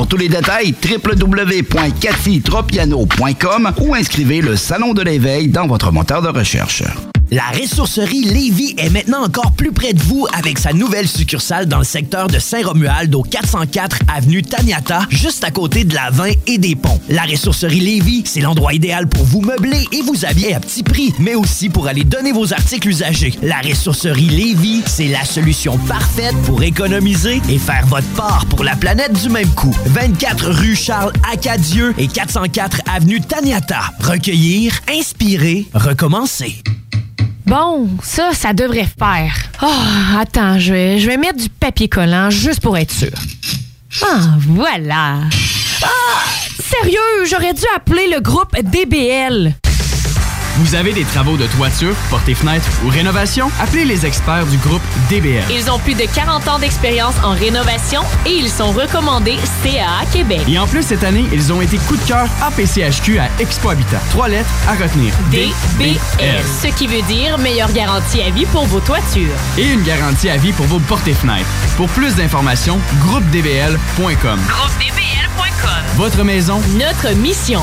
Pour tous les détails, www.cathytropiano.com ou inscrivez le Salon de l'éveil dans votre moteur de recherche. La ressourcerie Lévis est maintenant encore plus près de vous avec sa nouvelle succursale dans le secteur de Saint-Romuald au 404 avenue Taniata, juste à côté de la 20 et des ponts. La ressourcerie Lévis, c'est l'endroit idéal pour vous meubler et vous habiller à petit prix, mais aussi pour aller donner vos articles usagés. La ressourcerie Lévis, c'est la solution parfaite pour économiser et faire votre part pour la planète du même coup. 24 rue Charles Acadieux et 404 avenue Taniata. Recueillir, inspirer, recommencer. Bon, ça, ça devrait faire. Oh, attends, je vais, je vais mettre du papier collant juste pour être sûr. Ah, voilà. Ah, sérieux, j'aurais dû appeler le groupe DBL. Vous avez des travaux de toiture, portée fenêtre ou rénovation? Appelez les experts du groupe DBL. Ils ont plus de 40 ans d'expérience en rénovation et ils sont recommandés CAA Québec. Et en plus, cette année, ils ont été coup de cœur APCHQ à Expo Habitat. Trois lettres à retenir. DBL. Ce qui veut dire meilleure garantie à vie pour vos toitures. Et une garantie à vie pour vos portées fenêtres. Pour plus d'informations, groupedbl.com. GroupeDBL.com. Votre maison, Notre mission.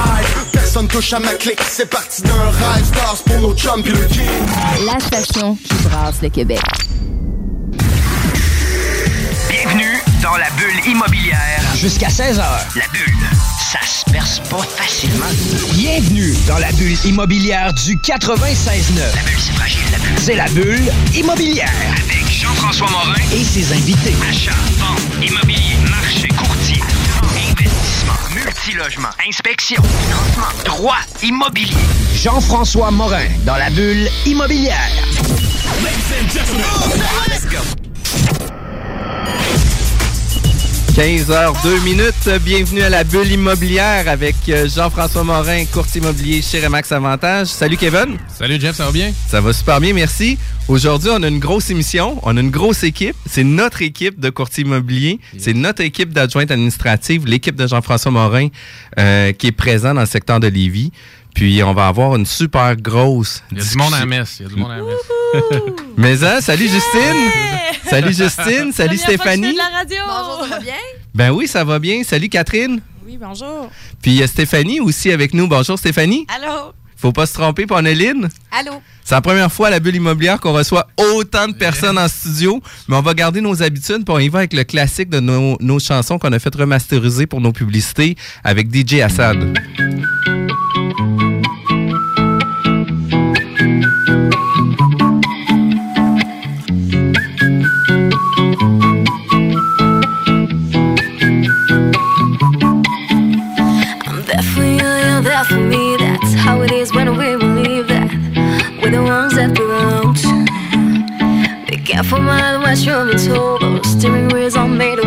touche à ma clique. C'est parti d'un rêve. Stars pour nos chums pis le king. La station qui brasse le Québec. Bienvenue dans la bulle immobilière. Jusqu'à 16h. La bulle, ça se perce pas facilement. Bienvenue dans la bulle immobilière du 96.9. La bulle, c'est fragile, la bulle. C'est la bulle immobilière. Avec Jean-François Morin. Et ses invités. Achat, vente, immobilier, multilogement, inspection, financement, droit, immobilier. Jean-François Morin dans la bulle immobilière. 15h02 minutes. Bienvenue à la bulle immobilière avec euh, Jean-François Morin, courtier immobilier chez Remax Avantage. Salut Kevin. Salut Jeff, ça va bien? Ça va super bien, merci. Aujourd'hui, on a une grosse émission, on a une grosse équipe. C'est notre équipe de courtier immobilier, c'est notre équipe d'adjointe administrative, l'équipe de Jean-François Morin euh, qui est présent dans le secteur de Lévis. Puis on va avoir une super grosse. Il y a du monde à la messe. Il y a du monde à la messe. Mais hein, salut Justine. Salut Justine. Salut Stéphanie. la radio. Bonjour, ça va bien? Ben oui, ça va bien. Salut Catherine. Oui, bonjour. Puis il y a Stéphanie aussi avec nous. Bonjour Stéphanie. Allô? Faut pas se tromper, puis on a Lynn. Allô? C'est la première fois à la bulle immobilière qu'on reçoit autant de personnes en studio, mais on va garder nos habitudes, puis on y va avec le classique de nos, nos chansons qu'on a fait remasteriser pour nos publicités avec DJ Assad. mushroom, it's over. Steering wheels all made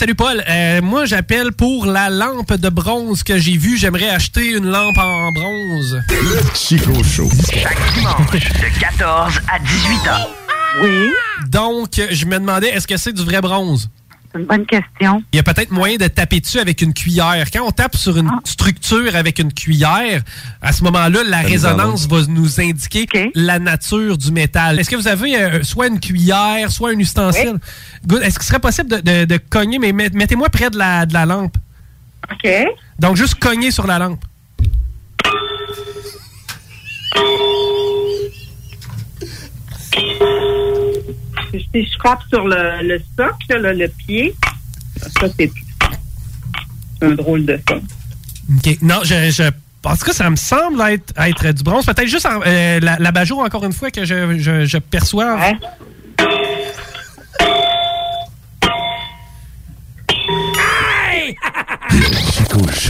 salut Paul. Euh, moi, j'appelle pour la lampe de bronze que j'ai vue. J'aimerais acheter une lampe en bronze. Le Chico Show. Chaque dimanche, de 14 à 18 ans. Oui. Donc, je me demandais, est-ce que c'est du vrai bronze? C'est une bonne question. Il y a peut-être moyen de taper dessus avec une cuillère. Quand on tape sur une structure avec une cuillère, à ce moment-là, la Ça résonance va nous indiquer la nature du métal. Est-ce que vous avez euh, soit une cuillère, soit un ustensile? Good. Est-ce qu'il serait possible de, de- de cogner, mais met- mettez-moi près de la, de la lampe. OK. Donc, juste cogner sur la lampe. Si je frappe sur le, le socle, le pied, ça, c'est un drôle de son. OK. Non, je, je- en tout cas, ça me semble être, être du bronze. Peut-être juste en- euh, la, la encore une fois, que je, je, je perçois.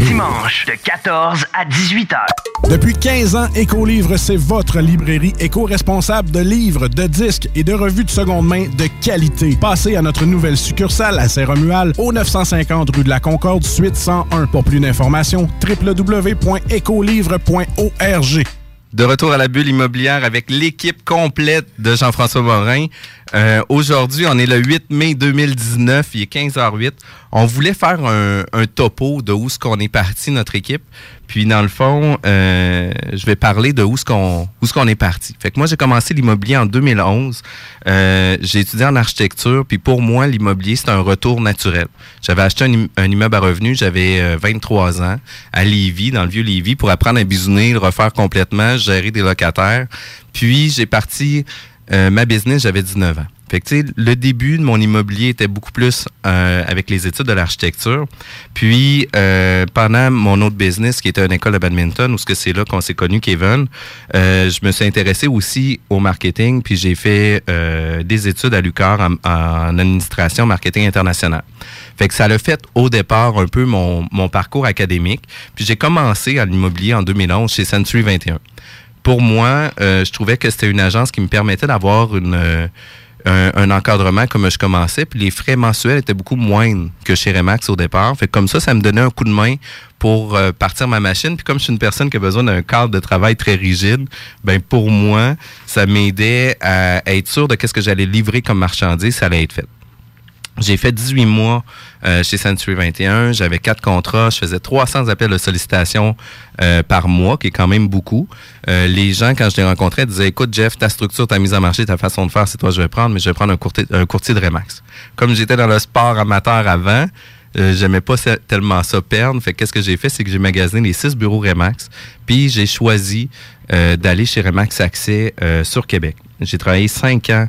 Dimanche, de 14 à 18 heures. Depuis 15 ans, Écolivre, c'est votre librairie éco-responsable de livres, de disques et de revues de seconde main de qualité. Passez à notre nouvelle succursale à Saint-Romual, au 950 rue de la Concorde, suite 101. Pour plus d'informations, www.écolivre.org. De retour à la bulle immobilière avec l'équipe complète de Jean-François Morin. Euh, Aujourd'hui, on est le 8 mai 2019, il est 15h08. On voulait faire un, topo de où ce qu'on est parti, notre équipe. Puis dans le fond, euh, je vais parler de où ce qu'on où ce qu'on est parti. Fait que moi, j'ai commencé l'immobilier en 2011. Euh, j'ai étudié en architecture, puis pour moi, l'immobilier, c'est un retour naturel. J'avais acheté un, im- un immeuble à revenus, j'avais euh, 23 ans, à Lévis, dans le vieux Lévis, pour apprendre à bisouner, le refaire complètement, gérer des locataires. Puis j'ai parti euh, ma business, j'avais 19 ans. Fait que, le début de mon immobilier était beaucoup plus euh, avec les études de l'architecture. Puis, euh, pendant mon autre business, qui était une école de badminton, où c'est là qu'on s'est connu, Kevin, euh, je me suis intéressé aussi au marketing, puis j'ai fait euh, des études à l'UQAR en, en administration marketing international. Fait que ça l'a fait au départ un peu mon, mon parcours académique. Puis j'ai commencé à l'immobilier en 2011 chez Century 21 pour moi, euh, je trouvais que c'était une agence qui me permettait d'avoir une euh, un, encadrement comme je commençais, puis les frais mensuels étaient beaucoup moindres que chez Remax au départ. Fait comme ça, ça me donnait un coup de main pour euh, partir ma machine. Puis comme je suis une personne qui a besoin d'un cadre de travail très rigide, ben pour moi, ça m'aidait à être sûr de qu'est-ce que j'allais livrer comme marchandise, ça allait être fait. J'ai fait 18 mois euh, chez Century 21. J'avais quatre contrats. Je faisais 300 appels de sollicitation euh, par mois, qui est quand même beaucoup. Euh, les gens, quand je les rencontrais, disaient Écoute, Jeff, ta structure, ta mise en marché, ta façon de faire, c'est toi que je vais prendre, mais je vais prendre un courtier, un courtier de Remax. Comme j'étais dans le sport amateur avant, euh, j'aimais pas tellement ça perdre. Fait que qu'est-ce que j'ai fait, c'est que j'ai magasiné les six bureaux Remax, puis j'ai choisi euh, d'aller chez Remax Accès euh, sur Québec. J'ai travaillé cinq ans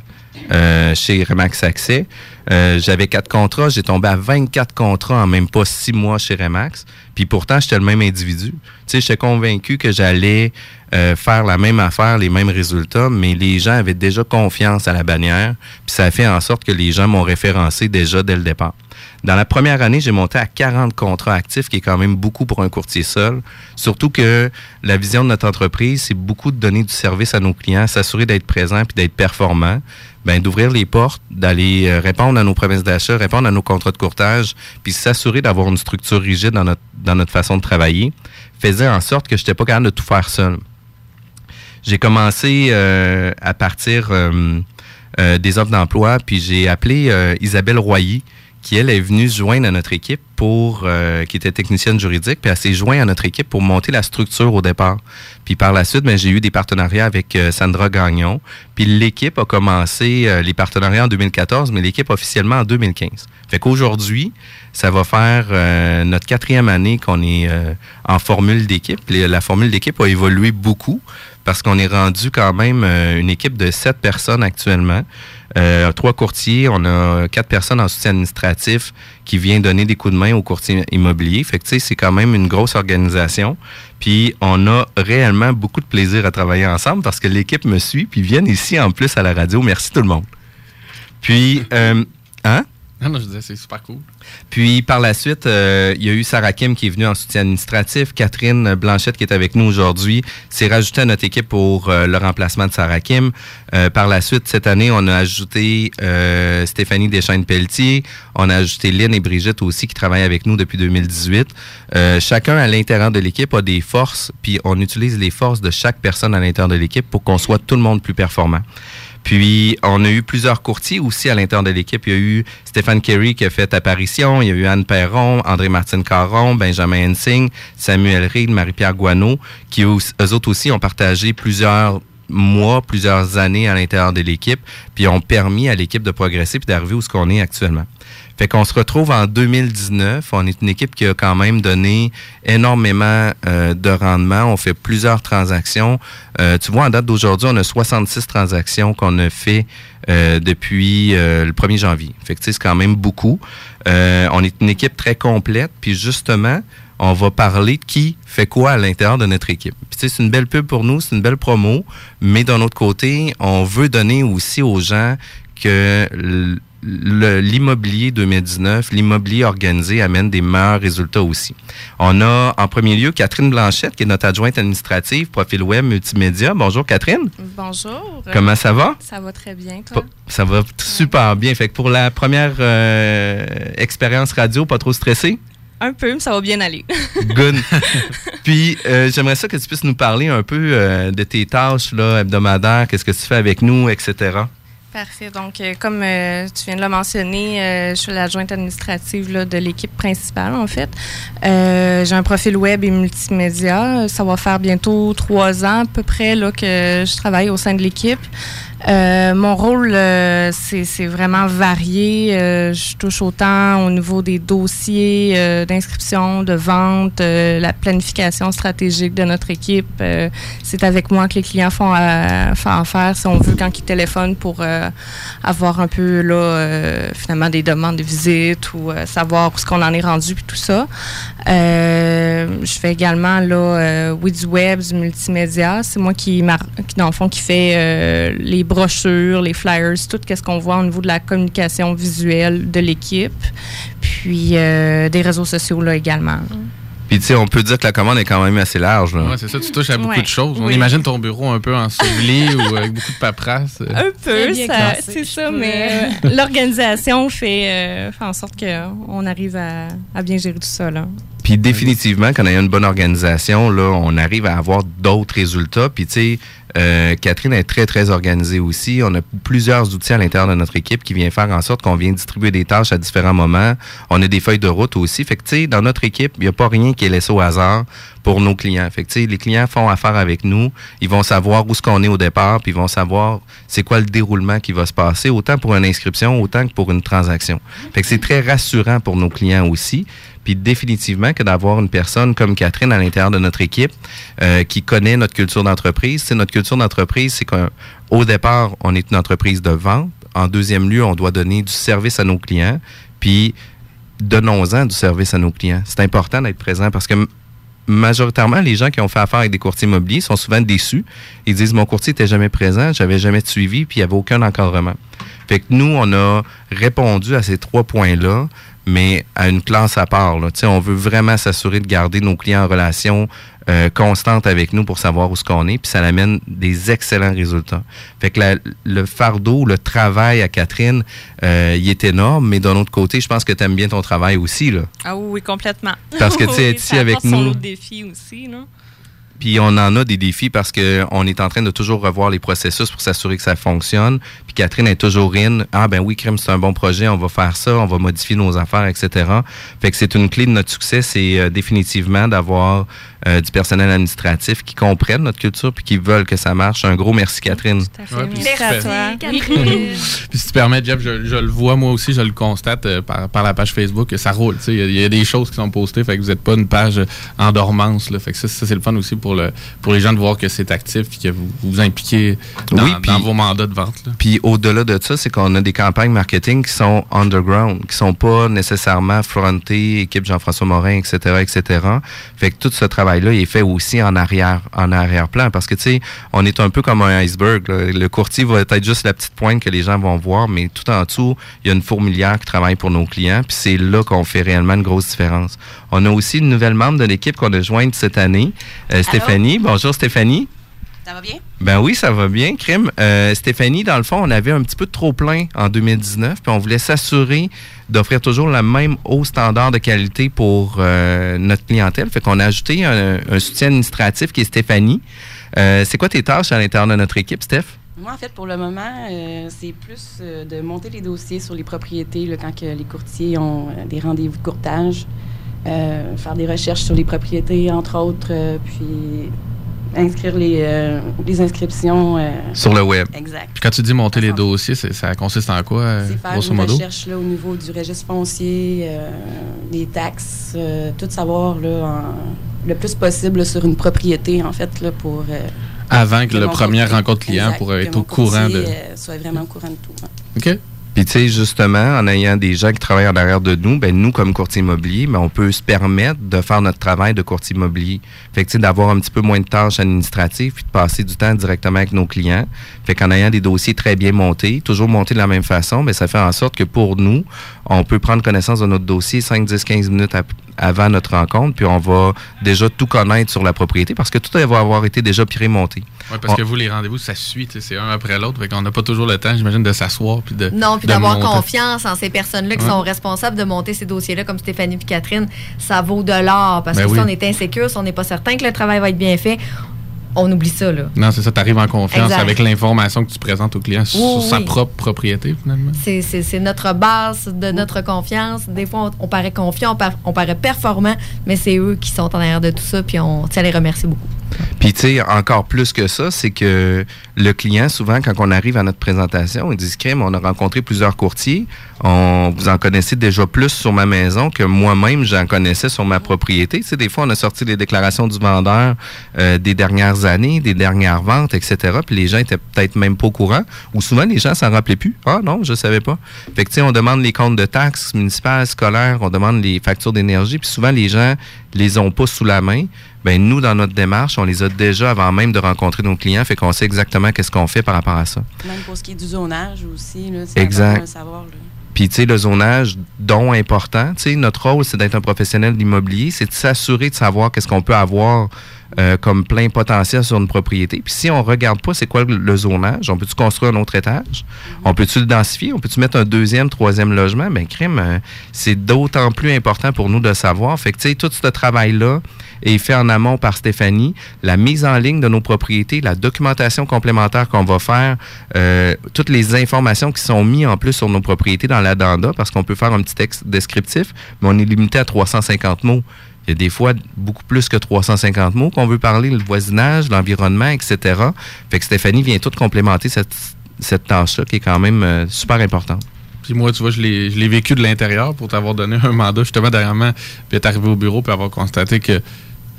euh, chez Remax Accès. Euh, J'avais quatre contrats, j'ai tombé à 24 contrats en même pas six mois chez Remax. Puis pourtant, j'étais le même individu. Tu sais, j'étais convaincu que j'allais euh, faire la même affaire, les mêmes résultats, mais les gens avaient déjà confiance à la bannière. Puis ça a fait en sorte que les gens m'ont référencé déjà dès le départ. Dans la première année, j'ai monté à 40 contrats actifs, qui est quand même beaucoup pour un courtier seul. Surtout que la vision de notre entreprise, c'est beaucoup de donner du service à nos clients, s'assurer d'être présent puis d'être performant, ben d'ouvrir les portes, d'aller euh, à nos promesses d'achat, répondre à nos contrats de courtage, puis s'assurer d'avoir une structure rigide dans notre dans notre faisait en sorte que je n'étais pas capable de tout faire seul. j'ai commencé euh, à partir euh, euh, des offres d'emploi, puis j'ai appelé Isabelle Royer, qui elle est venue joindre à notre équipe pour, euh, qui était technicienne juridique, puis elle s'est jointe à notre équipe pour monter la structure au départ. Puis par la suite, ben, j'ai eu des partenariats avec euh, Sandra Gagnon. Puis l'équipe a commencé euh, les partenariats en 2014, mais l'équipe officiellement en 2015. Fait qu'aujourd'hui, ça va faire euh, notre quatrième année qu'on est euh, en formule d'équipe. La formule d'équipe a évolué beaucoup parce qu'on est rendu quand même une équipe de sept personnes actuellement. Euh, trois courtiers, on a quatre personnes en soutien administratif qui vient donner des coups de main aux courtiers immobiliers. Fait que c'est quand même une grosse organisation. Puis on a réellement beaucoup de plaisir à travailler ensemble parce que l'équipe me suit puis viennent ici en plus à la radio. Merci tout le monde. Puis, euh, hein? Non, je disais, c'est super cool. Puis par la suite, euh, il y a eu Sarah Kim qui est venue en soutien administratif. Catherine Blanchette qui est avec nous aujourd'hui s'est rajoutée à notre équipe pour euh, le remplacement de Sarah Kim. Euh, par la suite, cette année, on a ajouté euh, Stéphanie Deschaines-Pelletier. On a ajouté Lynn et Brigitte aussi qui travaillent avec nous depuis 2018. Euh, chacun à l'intérieur de l'équipe a des forces, puis on utilise les forces de chaque personne à l'intérieur de l'équipe pour qu'on soit tout le monde plus performant. Puis, on a eu plusieurs courtiers aussi à l'intérieur de l'équipe. Il y a eu Stéphane Kerry qui a fait apparition. Il y a eu Anne Perron, André-Martine Caron, Benjamin Hensing, Samuel Reid, Marie-Pierre Guano, qui eux autres aussi ont partagé plusieurs mois, plusieurs années à l'intérieur de l'équipe, puis ont permis à l'équipe de progresser puis d'arriver où ce qu'on est actuellement. Fait qu'on se retrouve en 2019. On est une équipe qui a quand même donné énormément euh, de rendement. On fait plusieurs transactions. Euh, tu vois, en date d'aujourd'hui, on a 66 transactions qu'on a fait euh, depuis le 1er janvier. Fait que c'est quand même beaucoup. On est une équipe très complète. Puis justement, on va parler de qui fait quoi à l'intérieur de notre équipe. C'est une belle pub pour nous, c'est une belle promo, mais d'un autre côté, on veut donner aussi aux gens que l'immobilier 2019, l'immobilier organisé amène des meilleurs résultats aussi. On a en premier lieu Catherine Blanchette, qui est notre adjointe administrative, profil web multimédia. Bonjour Catherine. Bonjour. Comment ça va? Ça va très bien, toi? Ça va super bien. Fait que pour la première euh, expérience radio, pas trop stressé? Un peu, mais ça va bien aller. Good. Puis, euh, j'aimerais ça que tu puisses nous parler un peu euh, de tes tâches là, hebdomadaires, qu'est-ce que tu fais avec nous, etc. Parfait. Donc, euh, comme euh, tu viens de le mentionner, euh, je suis l'adjointe administrative là, de l'équipe principale, en fait. Euh, J'ai un profil web et multimédia. Ça va faire bientôt trois ans à peu près là, que je travaille au sein de l'équipe. Euh, mon rôle, euh, c'est vraiment varié. Euh, je touche autant au niveau des dossiers d'inscription, de vente, la planification stratégique de notre équipe. C'est avec moi que les clients font, euh, font affaire, si on veut, quand ils téléphonent pour avoir un peu, là, finalement, des demandes de visite ou savoir où ce qu'on en est rendu puis tout ça. Je fais également, là, oui, du web, du multimédia. C'est moi qui, qui, dans le fond, qui fait les brochures, les flyers, tout ce qu'on voit au niveau de la communication visuelle de l'équipe. Puis euh, des réseaux sociaux, là, également. Puis, tu sais, on peut dire que la commande est quand même assez large. Là. Ouais, c'est ça, tu touches à beaucoup Ouais. de choses. On Oui. imagine ton bureau un peu enseveli ou avec beaucoup de paperasse. Un peu, c'est ça, mais euh, l'organisation fait, euh, fait en sorte qu'on arrive à, à bien gérer tout ça. Là. Puis définitivement, quand on a une bonne organisation, là, on arrive à avoir d'autres résultats. Puis tu sais, euh, Catherine est très, très organisée aussi. On a plusieurs outils à l'intérieur de notre équipe qui vient faire en sorte qu'on vient distribuer des tâches à différents moments. On a des feuilles de route aussi. Fait dans notre équipe, il n'y a pas rien qui est laissé au hasard pour nos clients. Fait les clients font affaire avec nous. Ils vont savoir où ce qu'on est au départ, puis ils vont savoir c'est quoi le déroulement qui va se passer, autant pour une inscription, autant que pour une transaction. Fait que c'est très rassurant pour nos clients aussi. Puis définitivement que d'avoir une personne comme Catherine à l'intérieur de notre équipe euh, qui connaît notre culture d'entreprise. C'est notre culture d'entreprise, c'est qu'au départ, on est une entreprise de vente. En deuxième lieu, on doit donner du service à nos clients. Puis donnons-en du service à nos clients. C'est important d'être présent parce que majoritairement, les gens qui ont fait affaire avec des courtiers immobiliers sont souvent déçus. Ils disent Mon courtier n'était jamais présent, j'avais jamais suivi, puis il n'y avait aucun encadrement. Fait que nous, on a répondu à ces trois points-là, mais à une classe à part. Là. Tu sais, On veut vraiment s'assurer de garder nos clients en relation euh, constante avec nous pour savoir où ce qu'on est, puis ça amène des excellents résultats. Fait que la- le fardeau, le travail à Catherine, euh, il est énorme, mais d'un autre côté, je pense que tu aimes bien ton travail aussi. Là. Ah oui, complètement. Parce que, tu Oui, être ici avec nous- défis aussi. Là. Puis on en a des défis parce que on est en train de toujours revoir les processus pour s'assurer que ça fonctionne. Puis Catherine est toujours in. Ah ben oui, crème, c'est un bon projet, on va faire ça, on va modifier nos affaires, etc. Fait que c'est une clé de notre succès, c'est euh, définitivement d'avoir euh, du personnel administratif qui comprennent notre culture puis qui veulent que ça marche. Un gros merci Catherine. Ouais, puis Merci à toi. Catherine. Puis si tu permets, Jeff, je, je le vois moi aussi, je le constate euh, par, par la page Facebook, que ça roule. tu sais. Il y, a- il y a des choses qui sont postées, fait que vous n'êtes pas une page en dormance. Là, fait que ça, ça, c'est le fun aussi pour, le, pour les gens de voir que c'est actif et que vous vous, impliquez dans, Oui, puis- dans vos mandats de vente. Puis au-delà de ça, c'est qu'on a des campagnes marketing qui sont underground, qui sont pas nécessairement frontées, équipe Jean-François Morin, etc., etc. Fait que tout ce travail-là, il est fait aussi en arrière, en arrière-plan, parce que tu sais, on est un peu comme un iceberg. là. Le courtier va être juste la petite pointe que les gens vont voir, mais tout en dessous, il y a une fourmilière qui travaille pour nos clients, puis c'est là qu'on fait réellement une grosse différence. On a aussi une nouvelle membre de l'équipe qu'on a jointe cette année, euh, Stéphanie. Bonjour Stéphanie. Ça va bien? Ben oui, ça va bien, Crime. Euh, Stéphanie, dans le fond, on avait un petit peu de trop plein en 2019, puis on voulait s'assurer d'offrir toujours le même haut standard de qualité pour euh, notre clientèle. Fait qu'on a ajouté un, un soutien administratif qui est Stéphanie. Euh, c'est quoi tes tâches à l'intérieur de notre équipe, Steph? Moi, en fait, pour le moment, c'est plus de monter les dossiers sur les propriétés là, quand que les courtiers ont des rendez-vous de courtage, euh, faire des recherches sur les propriétés, entre autres, euh, puis inscrire les, euh, les inscriptions. Sur le web. Exact. Puis quand tu dis monter les dossiers, ça consiste en quoi, C'est faire grosso modo? recherche là, au niveau du registre foncier, des taxes, tout savoir là, en- le plus possible là, sur une propriété, en fait, là, pour... Avant que le premier rencontre client Exact, pour être au courant de... soit vraiment au courant de tout. hein. OK. Puis tu sais, justement, en ayant des gens qui travaillent en arrière de nous, ben nous, comme courtier immobilier, ben, on peut se permettre de faire notre travail de courtier immobilier. Fait que d'avoir un petit peu moins de tâches administratives puis de passer du temps directement avec nos clients. Fait qu'en ayant des dossiers très bien montés, toujours montés de la même façon, ben ça fait en sorte que pour nous, on peut prendre connaissance de notre dossier 5, 10, 15 minutes avant notre rencontre, puis on va déjà tout connaître sur la propriété parce que tout va avoir été déjà pré-monté. Oui, parce On- que vous, les rendez-vous, ça suit, c'est un après l'autre. Fait qu'on n'a pas toujours le temps, j'imagine, de s'asseoir puis de. Non, puis d'avoir confiance en ces personnes-là qui Ouais. sont responsables de monter ces dossiers-là, comme Stéphanie et Catherine, ça vaut de l'or. Parce Ben que oui. si on est insécure, si on n'est pas certain que le travail va être bien fait, on oublie ça, là. Non, c'est ça, tu arrives en confiance Exact. avec l'information que tu présentes au client sur Oui, sa oui. propre propriété, finalement. C'est- notre base de notre confiance. Des fois, on, on paraît confiant, on, par- on paraît performant, mais c'est eux qui sont en arrière de tout ça, puis on tient à les remercier beaucoup. Puis, tu sais, encore plus que ça, c'est que le client, souvent, quand on arrive à notre présentation, il dit Crème, on a rencontré plusieurs courtiers. On, vous en connaissez déjà plus sur ma maison que moi-même, j'en connaissais sur ma propriété. Tu sais, des fois, on a sorti les déclarations du vendeur euh, des dernières années, des dernières ventes, etc. Puis les gens étaient peut-être même pas au courant. Ou souvent, les gens s'en rappelaient plus. Ah non, je savais pas. Fait que, tu sais, on demande les comptes de taxes municipales, scolaires, on demande les factures d'énergie. Puis souvent, les gens les ont pas sous la main. Ben nous, dans notre démarche, on les a déjà avant même de rencontrer nos clients, fait qu'on sait exactement qu'est-ce qu'on fait par rapport à ça. Même pour ce qui est du zonage aussi, là, c'est Exact. savoir. là. Puis, tu sais, le zonage, dont important, tu sais, notre rôle, c'est d'être un professionnel de l'immobilier, c'est de s'assurer de savoir qu'est-ce qu'on peut avoir euh, comme plein potentiel sur une propriété. Puis, si on regarde pas c'est quoi le, zonage, on peut-tu construire un autre étage? On peut-tu le densifier? On peut-tu mettre un deuxième, troisième logement? Ben, crime, euh, c'est d'autant plus important pour nous de savoir. Fait que, tu sais, tout ce travail-là est fait en amont par Stéphanie. La mise en ligne de nos propriétés, la documentation complémentaire qu'on va faire, euh, toutes les informations qui sont mises en plus sur nos propriétés dans l'addenda, parce qu'on peut faire un petit texte descriptif, mais on est limité à 350 mots. Il y a des fois beaucoup plus que 350 mots qu'on veut parler, le voisinage, l'environnement, etc. Fait que Stéphanie vient tout complémenter cette, cette tâche-là qui est quand même euh, super importante. Puis moi, tu vois, je l'ai je l'ai vécu de l'intérieur pour t'avoir donné un mandat justement dernièrement, puis être arrivé au bureau, puis avoir constaté que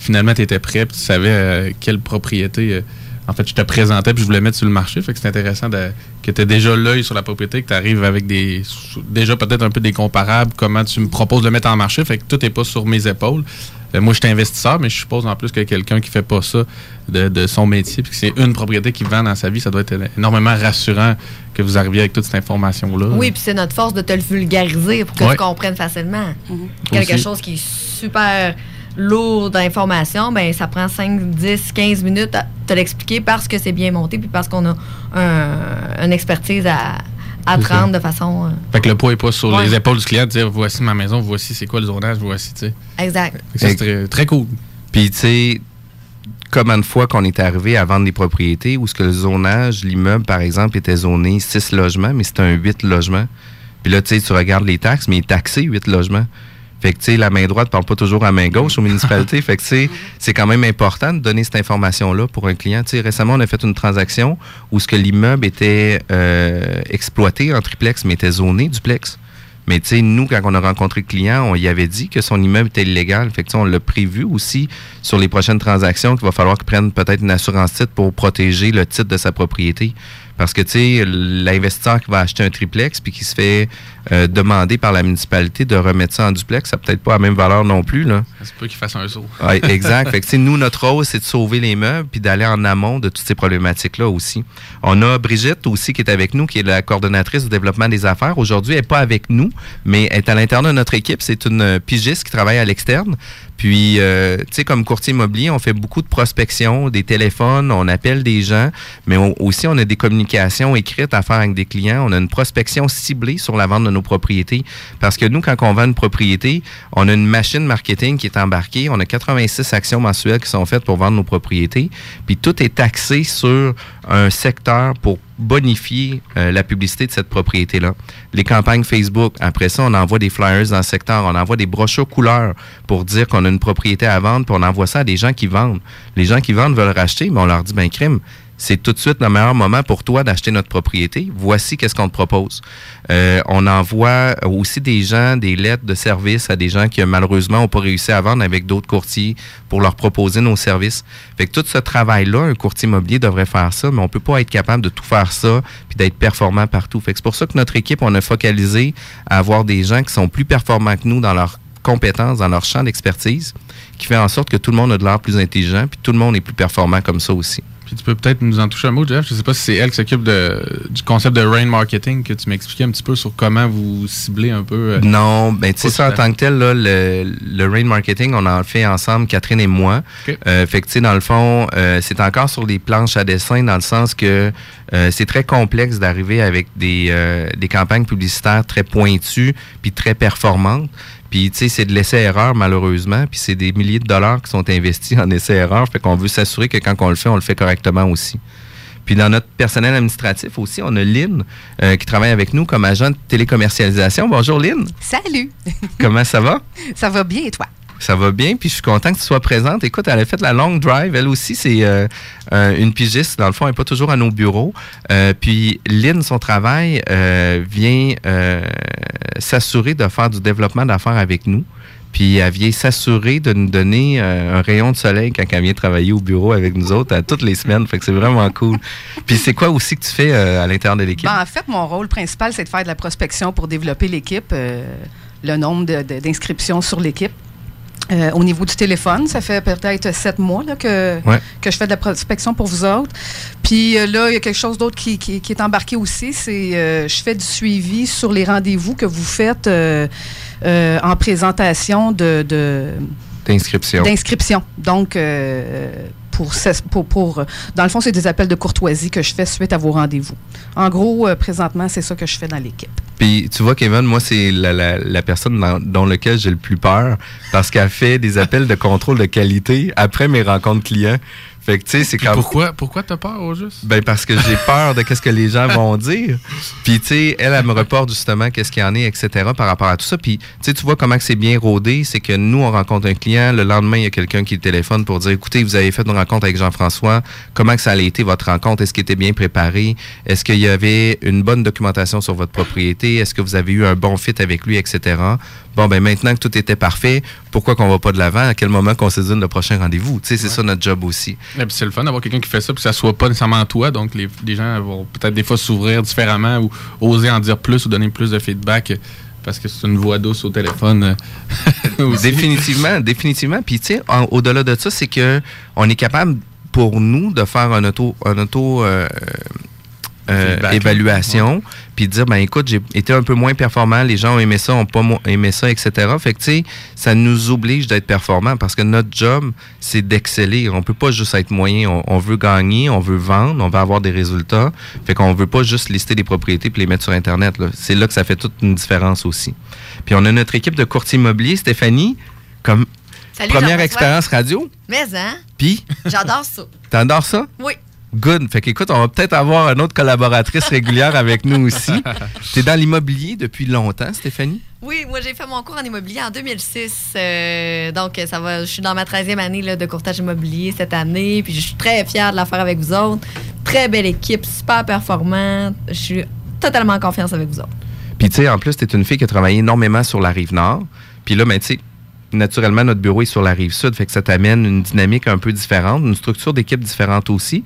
finalement, tu étais prêt, puis tu savais euh, quelle propriété. euh, en fait, je te présentais, puis je voulais mettre sur le marché. Fait que c'est intéressant de- que tu aies déjà l'œil sur la propriété, que tu arrives avec des. déjà peut-être un peu des comparables, comment tu me proposes de mettre en marché. Fait que tout n'est pas sur mes épaules. Euh, moi, je suis investisseur, mais je suppose en plus que quelqu'un qui fait pas ça de, de son métier, puis que c'est une propriété qui vend dans sa vie, ça doit être énormément rassurant que vous arriviez avec toute cette information-là. Oui, puis c'est notre force de te le vulgariser pour que Ouais. tu comprennes facilement. Quelque Aussi. chose qui est super lourd d'informations, ben ça prend 5, 10, 15 minutes à te l'expliquer parce que c'est bien monté puis parce qu'on a un- une expertise à, à te C'est ça. rendre de façon... euh, Fait que le poids n'est pas sur Ouais. les épaules du client de dire voici ma maison, voici c'est quoi le zonage, voici, tu sais. exact. C'est très, très cool. Puis, tu sais, combien de fois qu'on est arrivé à vendre des propriétés où ce que le zonage, l'immeuble, par exemple, était zoné 6 logements, mais c'était un 8 logements. Puis là, tu sais, tu regardes les taxes, mais il est taxé 8 logements. Fait que, tu sais, la main droite parle pas toujours à la main gauche aux municipalités. fait que, tu sais, c'est quand même important de donner cette information-là pour un client. Tu sais, récemment, on a fait une transaction où ce que l'immeuble était euh, exploité en triplex, mais était zoné duplex. Mais tu sais, nous, quand on a rencontré le client, on y avait dit que son immeuble était illégal. Fait que, on l'a prévu aussi sur les prochaines transactions qu'il va falloir qu'il prenne peut-être une assurance titre pour protéger le titre de sa propriété. Parce que, tu sais, l'investisseur qui va acheter un triplex puis qui se fait euh, demander par la municipalité de remettre ça en duplex, ça peut-être pas la même valeur non plus, là. C'est pas qu'il fasse un saut. Exact. fait que, tu sais, nous, notre rôle, c'est de sauver les meubles puis d'aller en amont de toutes ces problématiques-là aussi. On a Brigitte aussi qui est avec nous, qui est la coordonnatrice du développement des affaires. Aujourd'hui, elle n'est pas avec nous, mais elle est à l'intérieur de notre équipe. C'est une pigiste qui travaille à l'externe. Puis, euh, tu sais, comme courtier immobilier, on fait beaucoup de prospection, des téléphones, on appelle des gens, mais on- aussi on a des communications écrites à faire avec des clients. On a une prospection ciblée sur la vente de nos propriétés. Parce que nous, quand on vend une propriété, on a une machine marketing qui est embarquée. On a 86 actions mensuelles qui sont faites pour vendre nos propriétés. Puis tout est axé sur un secteur pour bonifier euh, la publicité de cette propriété-là. Les campagnes Facebook, après ça, on envoie des flyers dans le secteur, on envoie des brochures couleurs pour dire qu'on a une propriété à vendre, puis on envoie ça à des gens qui vendent. Les gens qui vendent veulent racheter, mais on leur dit, ben crime, c'est tout de suite le meilleur moment pour toi d'acheter notre propriété. Voici qu'est-ce qu'on te propose. Euh, on envoie aussi des gens, des lettres de service à des gens qui malheureusement n'ont pas réussi à vendre avec d'autres courtiers pour leur proposer nos services. Fait que tout ce travail-là, un courtier immobilier devrait faire ça, mais on peut pas être capable de tout faire ça puis d'être performant partout. Fait que c'est pour ça que notre équipe, on a focalisé à avoir des gens qui sont plus performants que nous dans leurs compétences, dans leur champ d'expertise, qui fait en sorte que tout le monde a de l'air plus intelligent, puis tout le monde est plus performant comme ça aussi. Puis tu peux peut-être nous en toucher un mot, Jeff. Je sais pas si c'est elle qui s'occupe du concept de rain marketing que tu m'expliquais un petit peu sur comment vous ciblez un peu. euh, Non, ben tu sais ça en tant que tel là, le, le rain marketing, on en fait ensemble, Catherine et moi. Euh, fait que tu sais dans le fond, euh, c'est encore sur des planches à dessin dans le sens que euh, c'est très complexe d'arriver avec des, des campagnes publicitaires très pointues puis très performantes. Puis, tu sais, c'est de l'essai-erreur, malheureusement. Puis, c'est des milliers de dollars qui sont investis en essai-erreur. Fait qu'on veut s'assurer que quand on le fait, on le fait correctement aussi. Puis dans notre personnel administratif aussi, on a Lynn euh, qui travaille avec nous comme agent de télécommercialisation. Bonjour Lynn. Salut! Comment ça va? Ça va bien et toi? Ça va bien, puis je suis content que tu sois présente. Écoute, elle a fait la long drive. Elle aussi, c'est euh, une pigiste. Dans le fond, elle n'est pas toujours à nos bureaux. Euh, puis Lynn, son travail, euh, vient s'assurer de faire du développement d'affaires avec nous. Puis elle vient s'assurer de nous donner un rayon de soleil quand elle vient travailler au bureau avec nous autres à toutes les semaines. Fait que c'est vraiment cool. Puis c'est quoi aussi que tu fais à l'intérieur de l'équipe? Ben, en fait, mon rôle principal, c'est de faire de la prospection pour développer l'équipe, le nombre d'inscriptions sur l'équipe. Euh, au niveau du téléphone, ça fait peut-être sept mois là, que, Ouais. que je fais de la prospection pour vous autres. Puis euh, là, il y a quelque chose d'autre qui, qui- qui est embarqué aussi, c'est euh, je fais du suivi sur les rendez-vous que vous faites en présentation de- D'inscription. d'inscription. Donc, pour, pour- dans le fond, c'est des appels de courtoisie que je fais suite à vos rendez-vous. En gros, euh, présentement, c'est ça que je fais dans l'équipe. Puis tu vois, Kevin, moi, c'est la, la, personne dans, lequel j'ai le plus peur parce qu'elle fait des appels de contrôle de qualité après mes rencontres clients. Fait que, tu sais, c'est comme... pourquoi, pourquoi t'as peur au juste? Ben parce que j'ai peur de qu'est-ce que les gens vont dire. Puis tu sais, elle, elle me reporte justement qu'est-ce qu'il y en est, etc. par rapport à tout ça. Puis tu sais, tu vois comment que c'est bien rodé, c'est que nous on rencontre un client, le lendemain il y a quelqu'un qui le téléphone pour dire, écoutez, vous avez fait une rencontre avec Jean-François, comment que ça a été votre rencontre, est-ce qu'il était bien préparé, est-ce qu'il y avait une bonne documentation sur votre propriété, est-ce que vous avez eu un bon fit avec lui, etc. Bon ben maintenant que tout était parfait, pourquoi qu'on va pas de l'avant, à quel moment qu'on se donne le prochain rendez-vous, tu sais, c'est ça notre job aussi. C'est le fun d'avoir quelqu'un qui fait ça, puis que ça soit pas nécessairement toi. Donc les, les gens vont peut-être des fois s'ouvrir différemment ou oser en dire plus ou donner plus de feedback parce que c'est une voix douce au téléphone. euh. Définitivement, définitivement. Puis tu sais, au-delà de ça, c'est que on est capable pour nous de faire un auto, un auto euh, euh, évaluation, puis dire ben écoute, j'ai été un peu moins performant, les gens ont aimé ça, ont pas aimé ça, etc. Fait que tu sais, ça nous oblige d'être performant parce que notre job, c'est d'exceller. On peut pas juste être moyen. On, on veut gagner, on veut vendre, on veut avoir des résultats. Fait qu'on veut pas juste lister des propriétés puis les mettre sur Internet. C'est là que ça fait toute une différence aussi. Puis on a notre équipe de courtiers immobiliers, Stéphanie, comme Salut, première expérience radio. Mais, hein? Puis, J'adore ça. t'adores ça? Oui. Good. Fait qu'écoute, on va peut-être avoir une autre collaboratrice régulière avec nous aussi. T'es dans l'immobilier depuis longtemps, Stéphanie? Oui, moi j'ai fait mon cours en immobilier en 2006. euh, donc ça va, je suis dans ma 13e année là, de courtage immobilier cette année. Puis je suis très fière de la faire avec vous autres. Très belle équipe, super performante. Je suis totalement en confiance avec vous autres. Puis, tu sais, en plus, tu es une fille qui a travaillé énormément sur la rive nord. Puis là, ben, tu sais, naturellement, notre bureau est sur la rive sud. Fait que ça t'amène une dynamique un peu différente, une structure d'équipe différente aussi.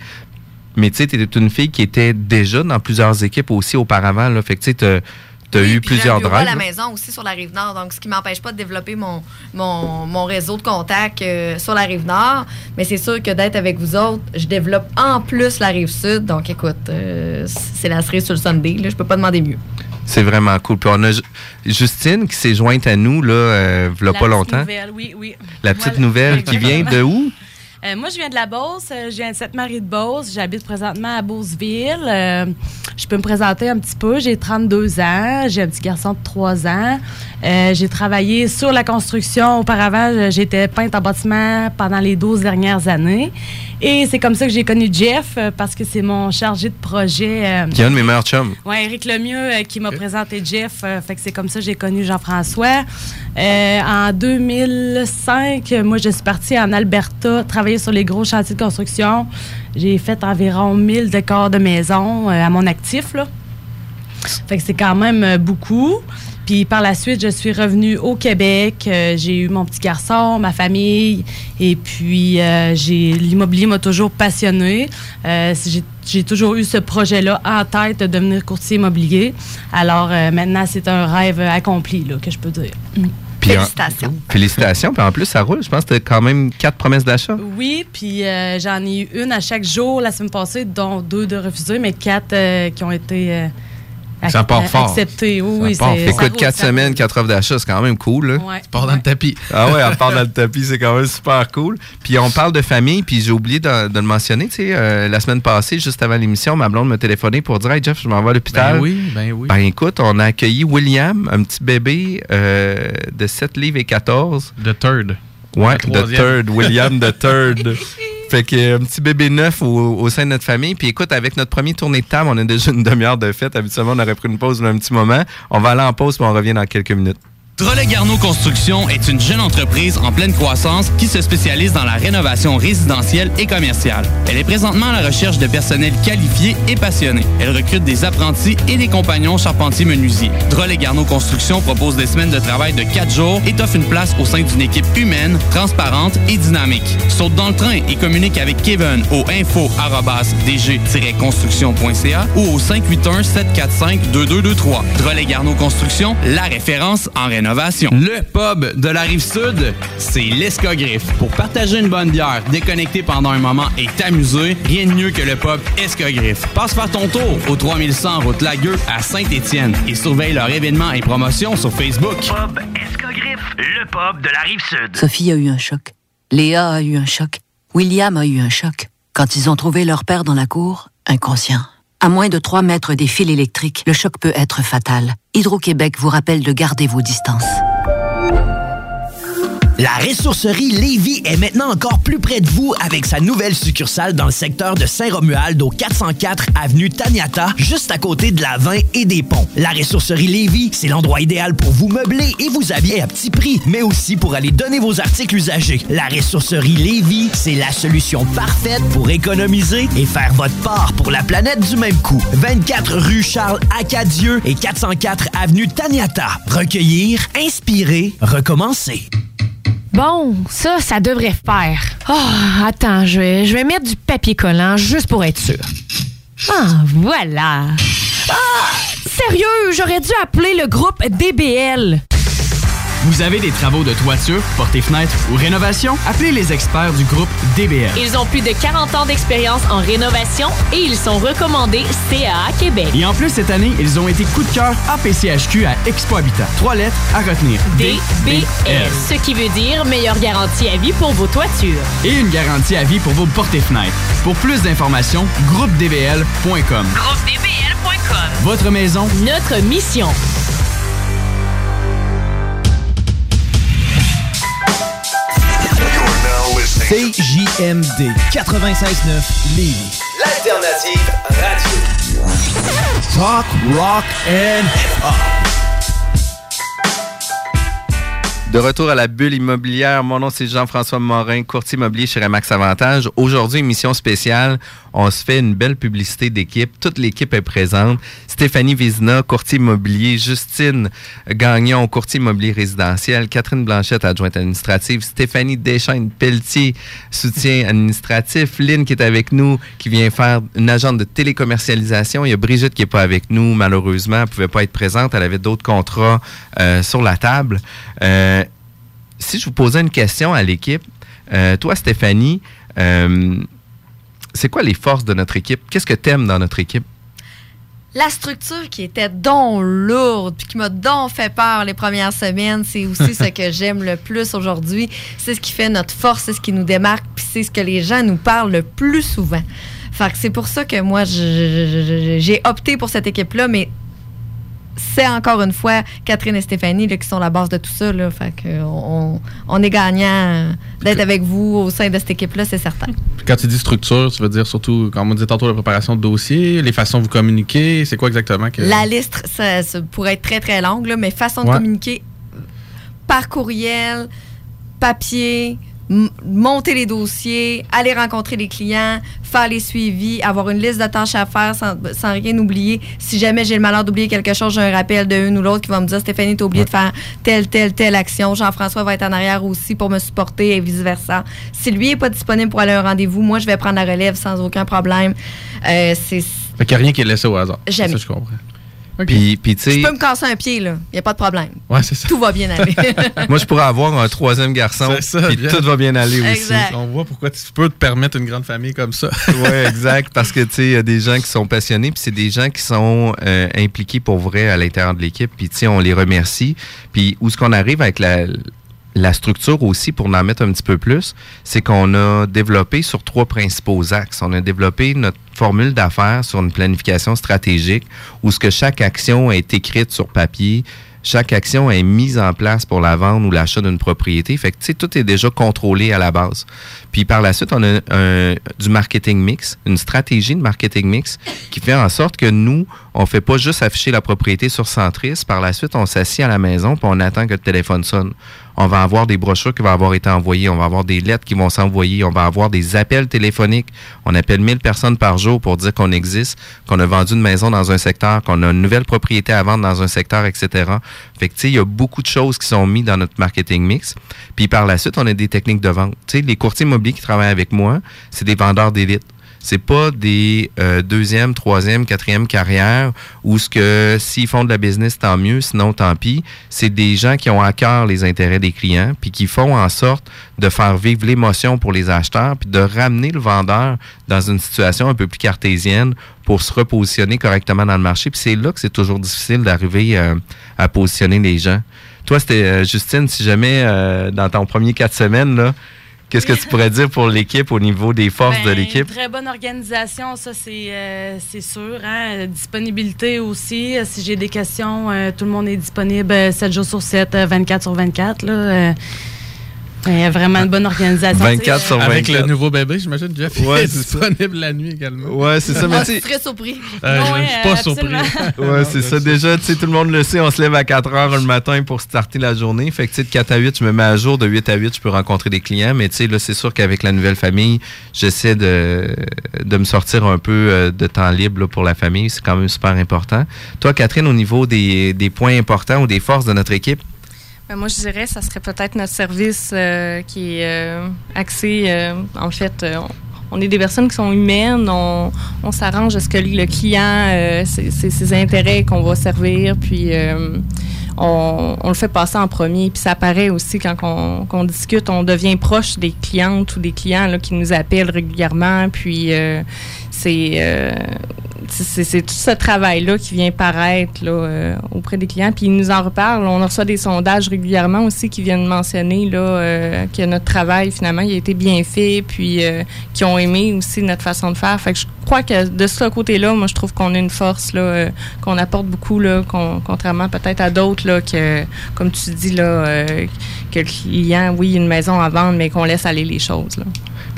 Mais tu sais, tu une fille qui était déjà dans plusieurs équipes aussi auparavant. Là. Fait que tu sais, t'as- t'as eu plusieurs drives. à la maison aussi sur la rive nord, donc ce qui m'empêche pas de développer mon, mon, mon réseau de contacts euh, sur la rive nord. Mais c'est sûr que d'être avec vous autres, je développe en plus la rive sud. Donc écoute, euh, c'est la cerise sur le Sunday. Là, je peux pas demander mieux. C'est vraiment cool. Puis on a Ju- Justine qui s'est jointe à nous, là, euh, v'là La pas petite longtemps. nouvelle, oui, oui. La petite Voilà. nouvelle qui vient de où? Euh, moi, je viens de la Beauce. Euh, Je viens de Sainte-Marie de Beauce. J'habite présentement à Beauceville. Euh, je peux me présenter un petit peu. J'ai 32 ans. J'ai un petit garçon de 3 ans. J'ai travaillé sur la construction. Auparavant, j'étais peinte en bâtiment pendant les 12 dernières années. Et c'est comme ça que j'ai connu Jeff, euh, parce que c'est mon chargé de projet. euh, Qui est un de mes meilleurs chums. oui, Éric Lemieux euh, qui m'a présenté Jeff. euh, fait que c'est comme ça que j'ai connu Jean-François. Euh, en 2005, euh, moi, je suis partie en Alberta travailler sur les gros chantiers de construction. J'ai fait environ 1000 décors de maison euh, à mon actif, là. Fait que c'est quand même euh, beaucoup. Puis par la suite, je suis revenue au Québec. Euh, j'ai eu mon petit garçon, ma famille. Et puis, euh, j'ai l'immobilier m'a toujours passionné. Euh, j'ai, j'ai toujours eu ce projet-là en tête de devenir courtier immobilier. Alors euh, maintenant, c'est un rêve accompli, là, que je peux dire. Puis en- Félicitations. félicitations. Puis en plus, ça roule. Je pense que tu quand même quatre promesses d'achat. Oui, puis euh, j'en ai eu une à chaque jour la semaine passée, dont deux de refusées, mais quatre euh, qui ont été euh, Ça part fort. acceptées. Oui, oui, Ça ça Écoute, roule, quatre ça roule. semaines, quatre offres d'achat, c'est quand même cool. Là. Ouais. Tu pars dans le tapis. Ah ouais, on part dans le tapis, c'est quand même super cool. Puis on parle de famille, puis j'ai oublié de, de le mentionner. Tu sais, euh, la semaine passée, juste avant l'émission, ma blonde m'a téléphoné pour dire Hey Jeff, je m'en vais à l'hôpital. Ben oui, ben oui. Ben écoute, on a accueilli William, un petit bébé euh, de 7 livres et 14. The third. Ouais, the third, William the third. Fait que euh, un petit bébé neuf au, sein de notre famille. Puis écoute, avec notre premier tournée de table, on a déjà une demi-heure de fête. Habituellement, on aurait pris une pause un petit moment. On va aller en pause, puis on revient dans quelques minutes. Drolet Garneau Construction est une jeune entreprise en pleine croissance qui se spécialise dans la rénovation résidentielle et commerciale. Elle est présentement à la recherche de personnel qualifié et passionné. Elle recrute des apprentis et des compagnons charpentiers-menuisiers. Drolet Garneau Construction propose des semaines de travail de 4 jours et t'offre une place au sein d'une équipe humaine, transparente et dynamique. Saute dans le train et communique avec Kevin au info-dg-construction.ca ou au 581-745-2223. Drolet Garneau Construction, la référence en rénovation. Le pub de la rive sud, c'est l'Escogriffe. Pour partager une bonne bière, déconnecter pendant un moment et t'amuser, rien de mieux que le pub Escogriffe. Passe faire ton tour au 3100 route Lagueux à Saint-Étienne et surveille leurs événements et promotions sur Facebook. Pub Escogriffe, le pub de la rive sud. Sophie a eu un choc. Léa a eu un choc. William a eu un choc. Quand ils ont trouvé leur père dans la cour, inconscient. À moins de 3 mètres des fils électriques, le choc peut être fatal. Hydro-Québec vous rappelle de garder vos distances. La ressourcerie Lévis est maintenant encore plus près de vous avec sa nouvelle succursale dans le secteur de Saint-Romuald au 404 avenue Taniata, juste à côté de la 20 et des ponts. La ressourcerie Lévis, c'est l'endroit idéal pour vous meubler et vous habiller à petit prix, mais aussi pour aller donner vos articles usagés. La ressourcerie Lévis, c'est la solution parfaite pour économiser et faire votre part pour la planète du même coup. 24 rue Charles Acadieux et 404 avenue Taniata. Recueillir, inspirer, recommencer. Bon, ça, ça devrait faire. Oh, attends, je vais, je vais mettre du papier collant juste pour être sûr. Ah, voilà. Ah, sérieux, j'aurais dû appeler le groupe DBL. Vous avez des travaux de toiture, portée fenêtre ou rénovation? Appelez les experts du groupe DBL. Ils ont plus de 40 ans d'expérience en rénovation et ils sont recommandés CAA Québec. Et en plus, cette année, ils ont été coup de cœur APCHQ à Expo Habitat. Trois lettres à retenir. DBL. Ce qui veut dire meilleure garantie à vie pour vos toitures. Et une garantie à vie pour vos portées fenêtres. Pour plus d'informations, groupedbl.com. GroupeDBL.com. Votre maison, Notre mission. CJMD 96.9 Lévis. L'alternative radio. Talk, rock and hip-hop. De retour à la bulle immobilière, mon nom c'est Jean-François Morin, courtier immobilier chez Remax Avantage. Aujourd'hui, émission spéciale, on se fait une belle publicité d'équipe. Toute l'équipe est présente. Stéphanie Vizina, courtier immobilier, Justine Gagnon, courtier immobilier résidentiel, Catherine Blanchette, adjointe administrative, Stéphanie Deschaines Pelletier, soutien administratif, Lynn qui est avec nous, qui vient faire une agente de télécommercialisation. Il y a Brigitte qui n'est pas avec nous, malheureusement, elle ne pouvait pas être présente, elle avait d'autres contrats euh, sur la table. Euh, si je vous posais une question à l'équipe, euh, toi, Stéphanie, euh, c'est quoi les forces de notre équipe? Qu'est-ce que tu aimes dans notre équipe? La structure qui était donc lourde, puis qui m'a donc fait peur les premières semaines, c'est aussi ce que j'aime le plus aujourd'hui. C'est ce qui fait notre force, c'est ce qui nous démarque, puis c'est ce que les gens nous parlent le plus souvent. Fait que c'est pour ça que moi, j'ai opté pour cette équipe-là, mais c'est encore une fois Catherine et Stéphanie là, qui sont la base de tout ça. Là. Fait que on, on est gagnant d'être avec vous au sein de cette équipe-là, c'est certain. Puis Quand tu dis structure, tu veux dire surtout, comme on disait tantôt, la préparation de dossier, les façons de vous communiquer, c'est quoi exactement que. La liste, ça, ça pourrait être très, très longue, là, mais façon de communiquer par courriel, papier, monter les dossiers, aller rencontrer les clients, faire les suivis, avoir une liste de tâches à faire sans, sans rien oublier. Si jamais j'ai le malheur d'oublier quelque chose, j'ai un rappel de une ou l'autre qui va me dire Stéphanie, t'as oublié de faire telle, telle, telle action. Jean-François va être en arrière aussi pour me supporter et vice-versa. Si lui n'est pas disponible pour aller à un rendez-vous, moi, je vais prendre la relève sans aucun problème. Euh, c'est Fait qu'il n'y a rien qui est laissé au hasard. Jamais. Ça, je comprends. Puis, puis tu peux me casser un pied, là. Il n'y a pas de problème. Ouais, c'est ça. Tout va bien aller. moi, je pourrais avoir un troisième garçon, C'est ça, puis bien. tout va bien aller aussi. Exact. On voit pourquoi tu peux te permettre une grande famille comme ça. oui, exact. Parce que, tu sais, il y a des gens qui sont passionnés, puis c'est des gens qui sont euh, impliqués pour vrai à l'intérieur de l'équipe. Puis, tu sais, on les remercie. Puis, où ce qu'on arrive avec la, la structure aussi, pour en mettre un petit peu plus, c'est qu'on a développé sur trois principaux axes. On a développé notre formule d'affaires sur une planification stratégique, où ce que chaque action est écrite sur papier, chaque action est mise en place pour la vente ou l'achat d'une propriété. Fait que, tu sais, tout est déjà contrôlé à la base. Puis par la suite, on a du marketing mix, une stratégie de marketing mix qui fait en sorte que nous, on fait pas juste afficher la propriété sur Centris. Par la suite, on s'assied à la maison puis on attend que le téléphone sonne. On va avoir des brochures qui vont avoir été envoyées, on va avoir des lettres qui vont s'envoyer, on va avoir des appels téléphoniques. On appelle 1000 personnes par jour pour dire qu'on existe, qu'on a vendu une maison dans un secteur, qu'on a une nouvelle propriété à vendre dans un secteur, etc. Fait que, tu sais, il y a beaucoup de choses qui sont mises dans notre marketing mix. Puis par la suite, on a des techniques de vente. Tu sais, les courtiers immobiliers qui travaillent avec moi, c'est des vendeurs d'élite. C'est pas des euh, deuxième, troisième, quatrième carrière où ce que s'ils font de la business, tant mieux, sinon tant pis. C'est des gens qui ont à cœur les intérêts des clients, puis qui font en sorte de faire vivre l'émotion pour les acheteurs, puis de ramener le vendeur dans une situation un peu plus cartésienne pour se repositionner correctement dans le marché. Puis c'est là que c'est toujours difficile d'arriver euh, à positionner les gens. Toi, c'était euh, Justine, si jamais euh, dans ton premier quatre semaines, là, qu'est-ce que tu pourrais dire pour l'équipe au niveau des forces de Ben, l'équipe? Très bonne organisation, ça c'est euh, c'est sûr. Hein? Disponibilité aussi. Euh, Si j'ai des questions, euh, tout le monde est disponible euh, 7 jours sur 7, euh, 24 sur 24. Là, euh, il y a vraiment une bonne organisation. 24 tu sais, sur euh, Avec le 24. nouveau bébé, j'imagine, Jeff Ouais, est c'est ça. disponible la nuit également. Ouais, c'est ça, mais tu sais- tu serais surpris. Euh, Ouais, je suis pas euh, surpris. Ouais, c'est ça. Déjà, tu sais, tout le monde le sait, on se lève à 4 heures le matin pour starter la journée. Fait que, tu sais, de 4 à 8, je me mets à jour. De 8 à 8, je peux rencontrer des clients. Mais, tu sais, là, c'est sûr qu'avec la nouvelle famille, j'essaie de, de me sortir un peu euh, de temps libre là, pour la famille. C'est quand même super important. Toi, Catherine, au niveau des, des points importants ou des forces de notre équipe, moi, je dirais ça serait peut-être notre service euh, qui est euh, axé, euh, en fait, euh, on, est des personnes qui sont humaines, on, on s'arrange à ce que le client, euh, c'est c'est ses intérêts qu'on va servir, puis euh, on, on le fait passer en premier. Puis ça apparaît aussi quand on, discute, on devient proche des clientes ou des clients là, qui nous appellent régulièrement, puis euh, c'est... euh, c'est c'est tout ce travail-là qui vient paraître là, euh, auprès des clients. Puis ils nous en reparlent. On reçoit des sondages régulièrement aussi qui viennent mentionner là, euh, que notre travail, finalement, il a été bien fait, puis euh, qui ont aimé aussi notre façon de faire. Fait que je crois que de ce côté-là, moi, je trouve qu'on a une force là, qu'on apporte beaucoup, là, con- contrairement peut-être à d'autres là, que, comme tu dis, là, que le client, oui, une maison à vendre, mais qu'on laisse aller les choses.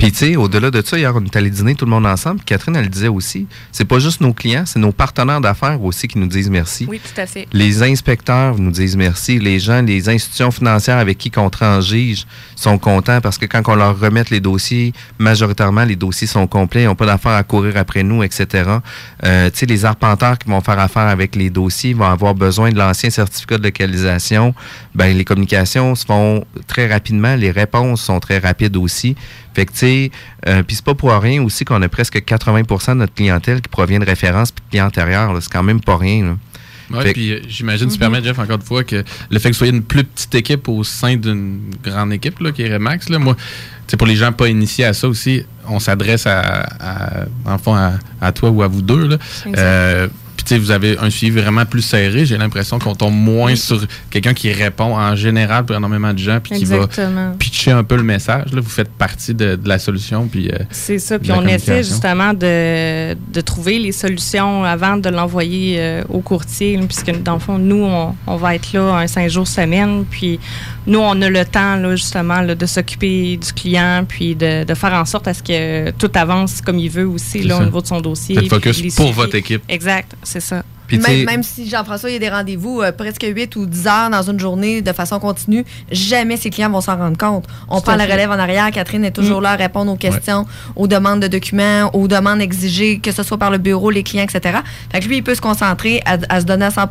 Puis, tu sais, au-delà de ça, hier, on est allé dîner tout le monde ensemble. Catherine, elle le disait aussi, c'est pas juste nos clients, c'est nos partenaires d'affaires aussi qui nous disent merci. Oui, tout à fait. Les inspecteurs nous disent merci. Les gens, les institutions financières avec qui on transige sont contents parce que quand on leur remet les dossiers, majoritairement, les dossiers sont complets. Ils n'ont pas d'affaires à courir après nous, etc. Euh, tu sais, les arpenteurs qui vont faire affaire avec les dossiers vont avoir besoin de l'ancien certificat de localisation. Ben, les communications se font très rapidement. Les réponses sont très rapides aussi. Fait que, tu sais, euh, puis c'est pas pour rien aussi qu'on a presque 80% de notre clientèle qui provient de références puis de clients antérieurs. C'est quand même pas rien. là. Ouais, Fait- puis euh, j'imagine, tu permets, Jeff, encore une fois, que le fait que vous soyez une plus petite équipe au sein d'une grande équipe, là, qui est Remax, là, moi, tu sais, pour les gens pas initiés à ça aussi, on s'adresse à, à, en fond, à, à toi ou à vous deux, là. Vous avez un suivi vraiment plus serré. J'ai l'impression qu'on tombe moins sur quelqu'un qui répond en général pour énormément de gens, puis qui va pitcher un peu le message. Là. Vous faites partie de, de la solution, puis... euh, C'est ça. Puis on essaie justement de, de trouver les solutions avant de l'envoyer euh, au courtier, là, puisque dans le fond, nous, on, on va être là un cinq jours semaine. Puis nous, on a le temps là, justement là, de s'occuper du client, puis de, de faire en sorte à ce que tout avance comme il veut aussi là, au niveau de son dossier. Faites focus puis pour votre équipe. Exact, c'est ça. Même, même si Jean-François, il y a des rendez-vous euh, presque 8 ou 10 heures dans une journée de façon continue, jamais ses clients vont s'en rendre compte. On prend à la fait. relève en arrière. Catherine est toujours Mm. là à répondre aux questions, aux demandes de documents, aux demandes exigées, que ce soit par le bureau, les clients, etc. Fait que lui, il peut se concentrer à, à se donner à 100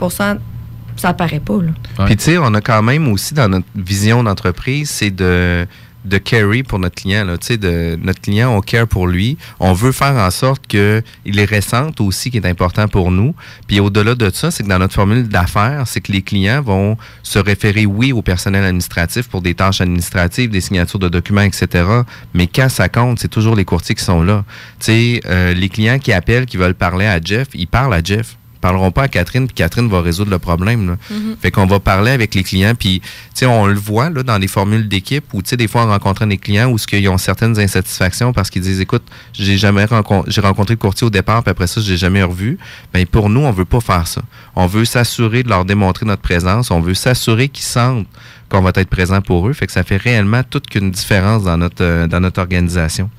ça paraît pas, là. Puis tu sais, on a quand même aussi dans notre vision d'entreprise, c'est de de carry pour notre client. Là. De, notre client, on care pour lui. On veut faire en sorte qu'il est récent aussi, qui est important pour nous. Puis au-delà de ça, c'est que dans notre formule d'affaires, c'est que les clients vont se référer, oui, au personnel administratif pour des tâches administratives, des signatures de documents, etc. Mais quand ça compte, c'est toujours les courtiers qui sont là. Euh, les clients qui appellent, qui veulent parler à Jeff, ils parlent à Jeff. Parleront pas à Catherine, puis Catherine va résoudre le problème. là. Mhm. Fait qu'on va parler avec les clients, puis tu sais, on le voit là, dans les formules d'équipe où tu sais, des fois, on rencontre des clients où ce qu'ils ont certaines insatisfactions parce qu'ils disent écoute, j'ai jamais rencontré, j'ai rencontré le courtier au départ, puis après ça, je l'ai jamais revu. Ben pour nous, on veut pas faire ça. On veut s'assurer de leur démontrer notre présence. On veut s'assurer qu'ils sentent qu'on va être présent pour eux. Fait que ça fait réellement toute qu'une différence dans notre euh, dans notre organisation.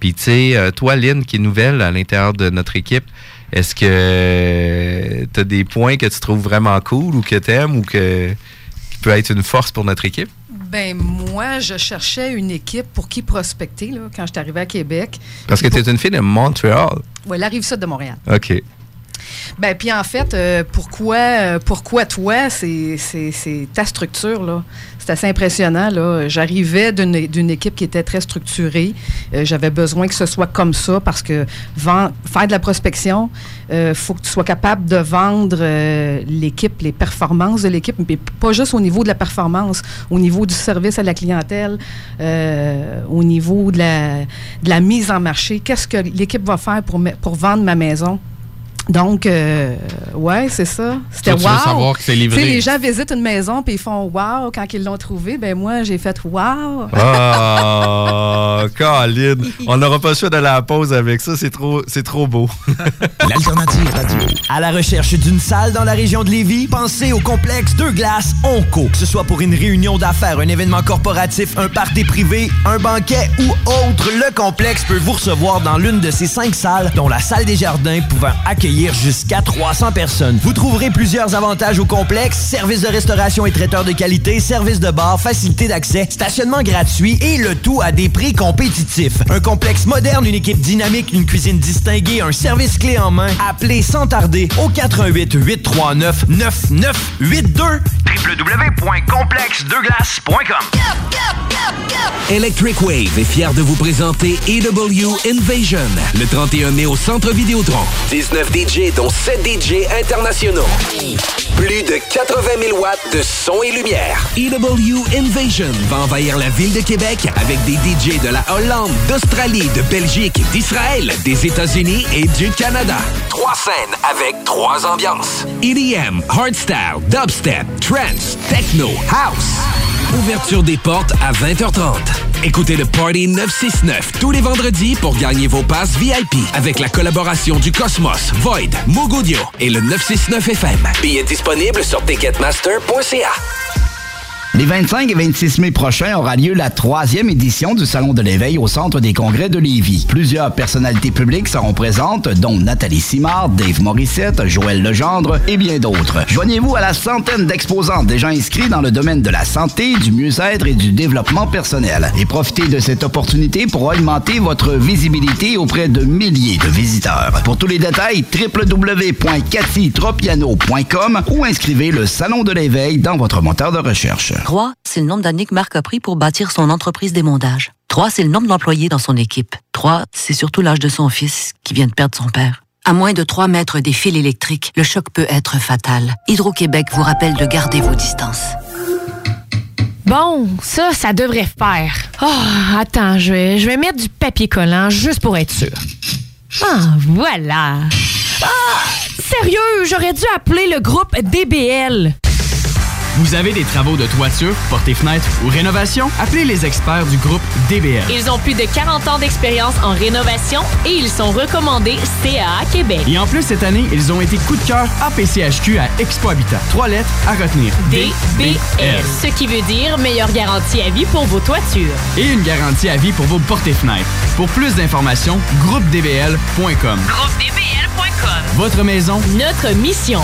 Puis tu sais, euh, toi, Lynn, qui est nouvelle à l'intérieur de notre équipe, est-ce que tu as des points que tu trouves vraiment cool ou que tu aimes ou que qui peut être une force pour notre équipe? Ben moi, je cherchais une équipe pour qui prospecter là, quand je suis arrivée à Québec. Parce que tu es une fille de Montréal. Oui, la rive sud de Montréal. OK. Ben puis en fait, euh, pourquoi, euh, pourquoi toi, c'est ta structure là. C'est assez impressionnant là. J'arrivais d'une d'une équipe qui était très structurée. Euh, J'avais besoin que ce soit comme ça parce que vend- faire de la prospection, il faut que tu sois capable de vendre euh, l'équipe, les performances de l'équipe, mais pas juste au niveau de la performance, au niveau du service à la clientèle, euh, au niveau de la, mise en marché. Qu'est-ce que l'équipe va faire pour, pour vendre ma maison? Donc, euh, ouais, c'est ça. C'était Toi, tu veux wow. savoir que c'est livré. Tu sais, les gens visitent une maison puis ils font wow quand ils l'ont trouvé. Ben moi, j'ai fait wow. Oh, Colin! On n'aura pas le choix à la pause avec ça. C'est trop, c'est trop beau. L'alternative radio. À la recherche d'une salle dans la région de Lévis, pensez au complexe Deux Glaces Onco. Que ce soit pour une réunion d'affaires, un événement corporatif, un party privé, un banquet ou autre, le complexe peut vous recevoir dans l'une de ces cinq salles, dont la salle des jardins pouvant accueillir jusqu'à 300 personnes. Vous trouverez plusieurs avantages au complexe, services de restauration et traiteurs de qualité, services de bar, facilité d'accès, stationnement gratuit et le tout à des prix compétitifs. Un complexe moderne, une équipe dynamique, une cuisine distinguée, un service clé en main. Appelez sans tarder au 88 839 9982. www.complexdeglace.com Electric Wave est fier de vous présenter EW Invasion le 31 mai au Centre Vidéotron. 19 DJ dont 7 DJ internationaux. Plus de 80 000 watts de son et lumière. EW Invasion va envahir la ville de Québec avec des DJ de la Hollande, d'Australie, de Belgique, d'Israël, des États-Unis et du Canada. Trois scènes avec trois ambiances. EDM, hardstyle, dubstep, trance, techno, house. Ouverture des portes à 20h30. Écoutez le Party 969 tous les vendredis pour gagner vos passes VIP avec la collaboration du Cosmos, Void, Mogodio et le 969 FM. Billets disponibles sur ticketmaster.ca. Les 25 et 26 mai prochains aura lieu la troisième édition du Salon de l'éveil au Centre des congrès de Lévis. Plusieurs personnalités publiques seront présentes, dont Nathalie Simard, Dave Morissette, Joël Legendre et bien d'autres. Joignez-vous à la centaine d'exposants déjà inscrits dans le domaine de la santé, du mieux-être et du développement personnel. Et profitez de cette opportunité pour augmenter votre visibilité auprès de milliers de visiteurs. Pour tous les détails, www.cathytropiano.com ou inscrivez le Salon de l'éveil dans votre moteur de recherche. 3, c'est le nombre d'années que Marc a pris pour bâtir son entreprise d'émondage. 3, c'est le nombre d'employés dans son équipe. 3, c'est surtout l'âge de son fils qui vient de perdre son père. À moins de 3 mètres des fils électriques, le choc peut être fatal. Hydro-Québec vous rappelle de garder vos distances. Bon, ça, ça devrait faire. Oh, attends, je vais, je vais mettre du papier collant juste pour être sûr. Ah, voilà. Ah, sérieux, j'aurais dû appeler le groupe DBL. Vous avez des travaux de toiture, portées fenêtres ou rénovation? Appelez les experts du groupe DBL. Ils ont plus de 40 ans d'expérience en rénovation et ils sont recommandés CAA Québec. Et en plus, cette année, ils ont été coup de cœur APCHQ à Expo Habitat. Trois lettres à retenir. DBL. Ce qui veut dire meilleure garantie à vie pour vos toitures. Et une garantie à vie pour vos portées fenêtres. Pour plus d'informations, groupedbl.com. GroupeDBL.com. Votre maison, Notre mission.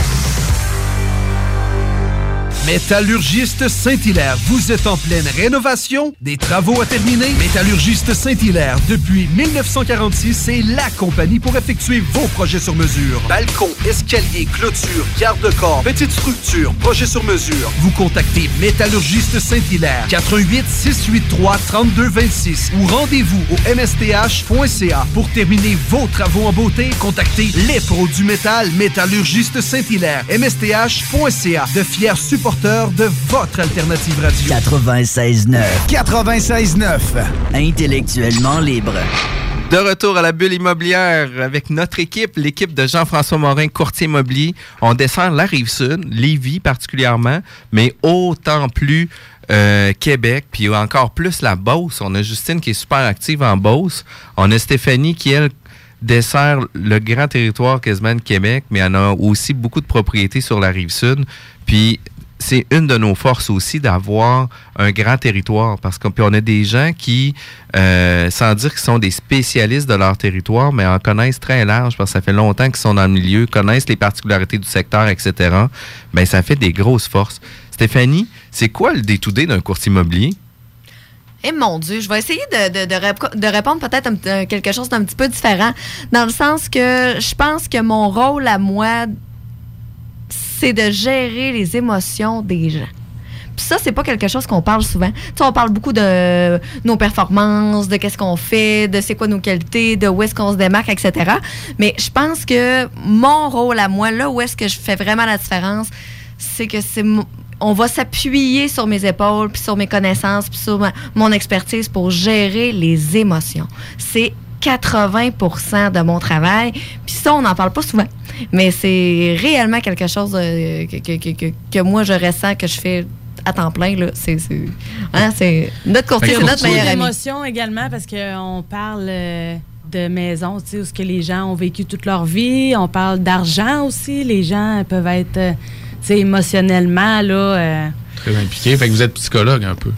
Métallurgiste Saint-Hilaire, vous êtes en pleine rénovation, des travaux à terminer. Métallurgiste Saint-Hilaire, depuis 1946, c'est la compagnie pour effectuer vos projets sur mesure. Balcon, escalier, clôture, garde-corps, petite structure, projet sur mesure. Vous contactez Métallurgiste Saint-Hilaire, 88 683 3226 ou rendez-vous au msth.ca pour terminer vos travaux en beauté. Contactez les pros du métal, Métallurgiste Saint-Hilaire, msth.ca, de fiers supporters de votre alternative radio. 96.9. 96.9. Intellectuellement libre. De retour à la bulle immobilière avec notre équipe, l'équipe de Jean-François Morin, courtier immobilier. On descend la rive sud, Lévis particulièrement, mais autant plus euh, Québec, puis encore plus la Beauce. On a Justine qui est super active en Beauce. On a Stéphanie qui, elle, dessert le grand territoire quasiment de Québec, mais elle a aussi beaucoup de propriétés sur la rive sud. Puis c'est une de nos forces aussi d'avoir un grand territoire parce qu'on on a des gens qui, euh, sans dire qu'ils sont des spécialistes de leur territoire, mais en connaissent très large parce que ça fait longtemps qu'ils sont dans le milieu, connaissent les particularités du secteur, etc. Bien, ça fait des grosses forces. Stéphanie, c'est quoi le day-to-day d'un courtier immobilier? Eh mon Dieu, je vais essayer de, de- de rép- de répondre peut-être euh, quelque chose d'un petit peu différent, dans le sens que je pense que mon rôle à moi, c'est de gérer les émotions des gens. Puis ça, c'est pas quelque chose qu'on parle souvent. Tu sais, on parle beaucoup de nos performances, de qu'est-ce qu'on fait, de c'est quoi nos qualités, de où est-ce qu'on se démarque, etc. Mais je pense que mon rôle à moi, là où est-ce que je fais vraiment la différence, c'est que c'est on va s'appuyer sur mes épaules, puis sur mes connaissances, puis sur mon expertise pour gérer les émotions. C'est 80% de mon travail. Puis ça, on n'en parle pas souvent. Mais c'est réellement quelque chose euh, que, que- que- que- moi, je ressens, que je fais à temps plein. Là. C'est, hein, notre courtier, c'est notre meilleur ami. d'émotions également parce qu'on parle euh, de maisons, tu sais, où ce que les gens ont vécu toute leur vie. On parle d'argent aussi. Les gens peuvent être, euh, tu sais, émotionnellement, là... euh, Très impliqué. Fait que vous êtes psychologue un peu.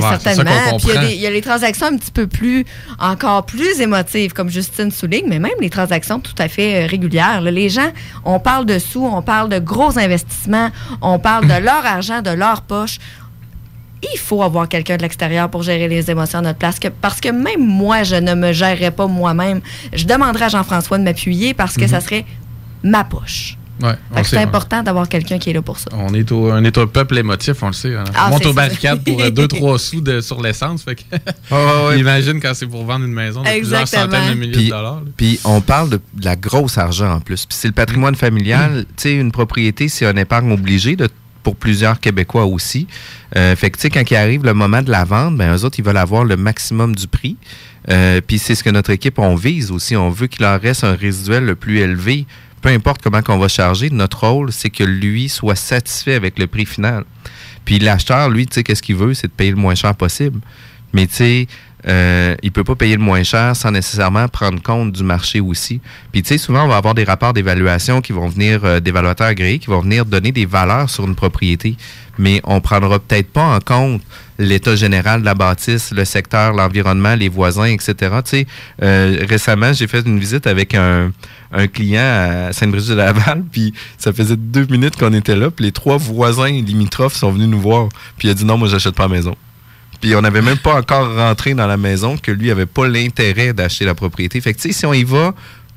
ça certainement. Puis il y a y, les transactions un petit peu plus, encore plus émotives, comme Justine souligne, mais même les transactions tout à fait euh, régulières. là. Les gens, on parle de sous, on parle de gros investissements, on parle de leur argent, de leur poche. Il faut avoir quelqu'un de l'extérieur pour gérer les émotions à notre place. que- parce que même moi, je ne me gérerais pas moi-même. Je demanderais à Jean-François de m'appuyer parce que Mhm. ça serait ma poche. Ouais, c'est ouais. important d'avoir quelqu'un qui est là pour ça. On est, au, on est un peuple émotif, on le sait. hein. Ah, on monte aux barricades pour 2-3 sous de, sur l'essence. Fait que Imagine quand c'est pour vendre une maison de plusieurs centaines de milliers Puis- de dollars. Puis on parle de, de la grosse argent en plus. Puis c'est le patrimoine familial. Tu sais, une propriété, c'est un épargne obligé de- pour plusieurs Québécois aussi. Euh, fait que tu sais, quand il arrive le moment de la vente, ben eux autres, ils veulent avoir le maximum du prix. Euh, puis c'est ce que notre équipe, on vise aussi. On veut qu'il leur reste un résiduel le plus élevé. Peu importe comment qu'on va charger, notre rôle, c'est que lui soit satisfait avec le prix final. Puis l'acheteur, lui, tu sais, qu'est-ce qu'il veut? C'est de payer le moins cher possible. Mais tu sais, euh, il peut pas payer le moins cher sans nécessairement prendre compte du marché aussi. Puis tu sais, souvent, on va avoir des rapports d'évaluation qui vont venir, euh, d'évaluateurs agréés, qui vont venir donner des valeurs sur une propriété. Mais on prendra peut-être pas en compte l'état général de la bâtisse, le secteur, l'environnement, les voisins, etc. Tu sais, euh, récemment, j'ai fait une visite avec un, un client à Sainte-Brigitte-de-Laval, puis ça faisait deux minutes qu'on était là, puis les trois voisins limitrophes sont venus nous voir, puis il a dit non, moi, j'achète pas la maison. Puis on n'avait même pas encore rentré dans la maison que lui avait pas l'intérêt d'acheter la propriété. Fait que, si on y va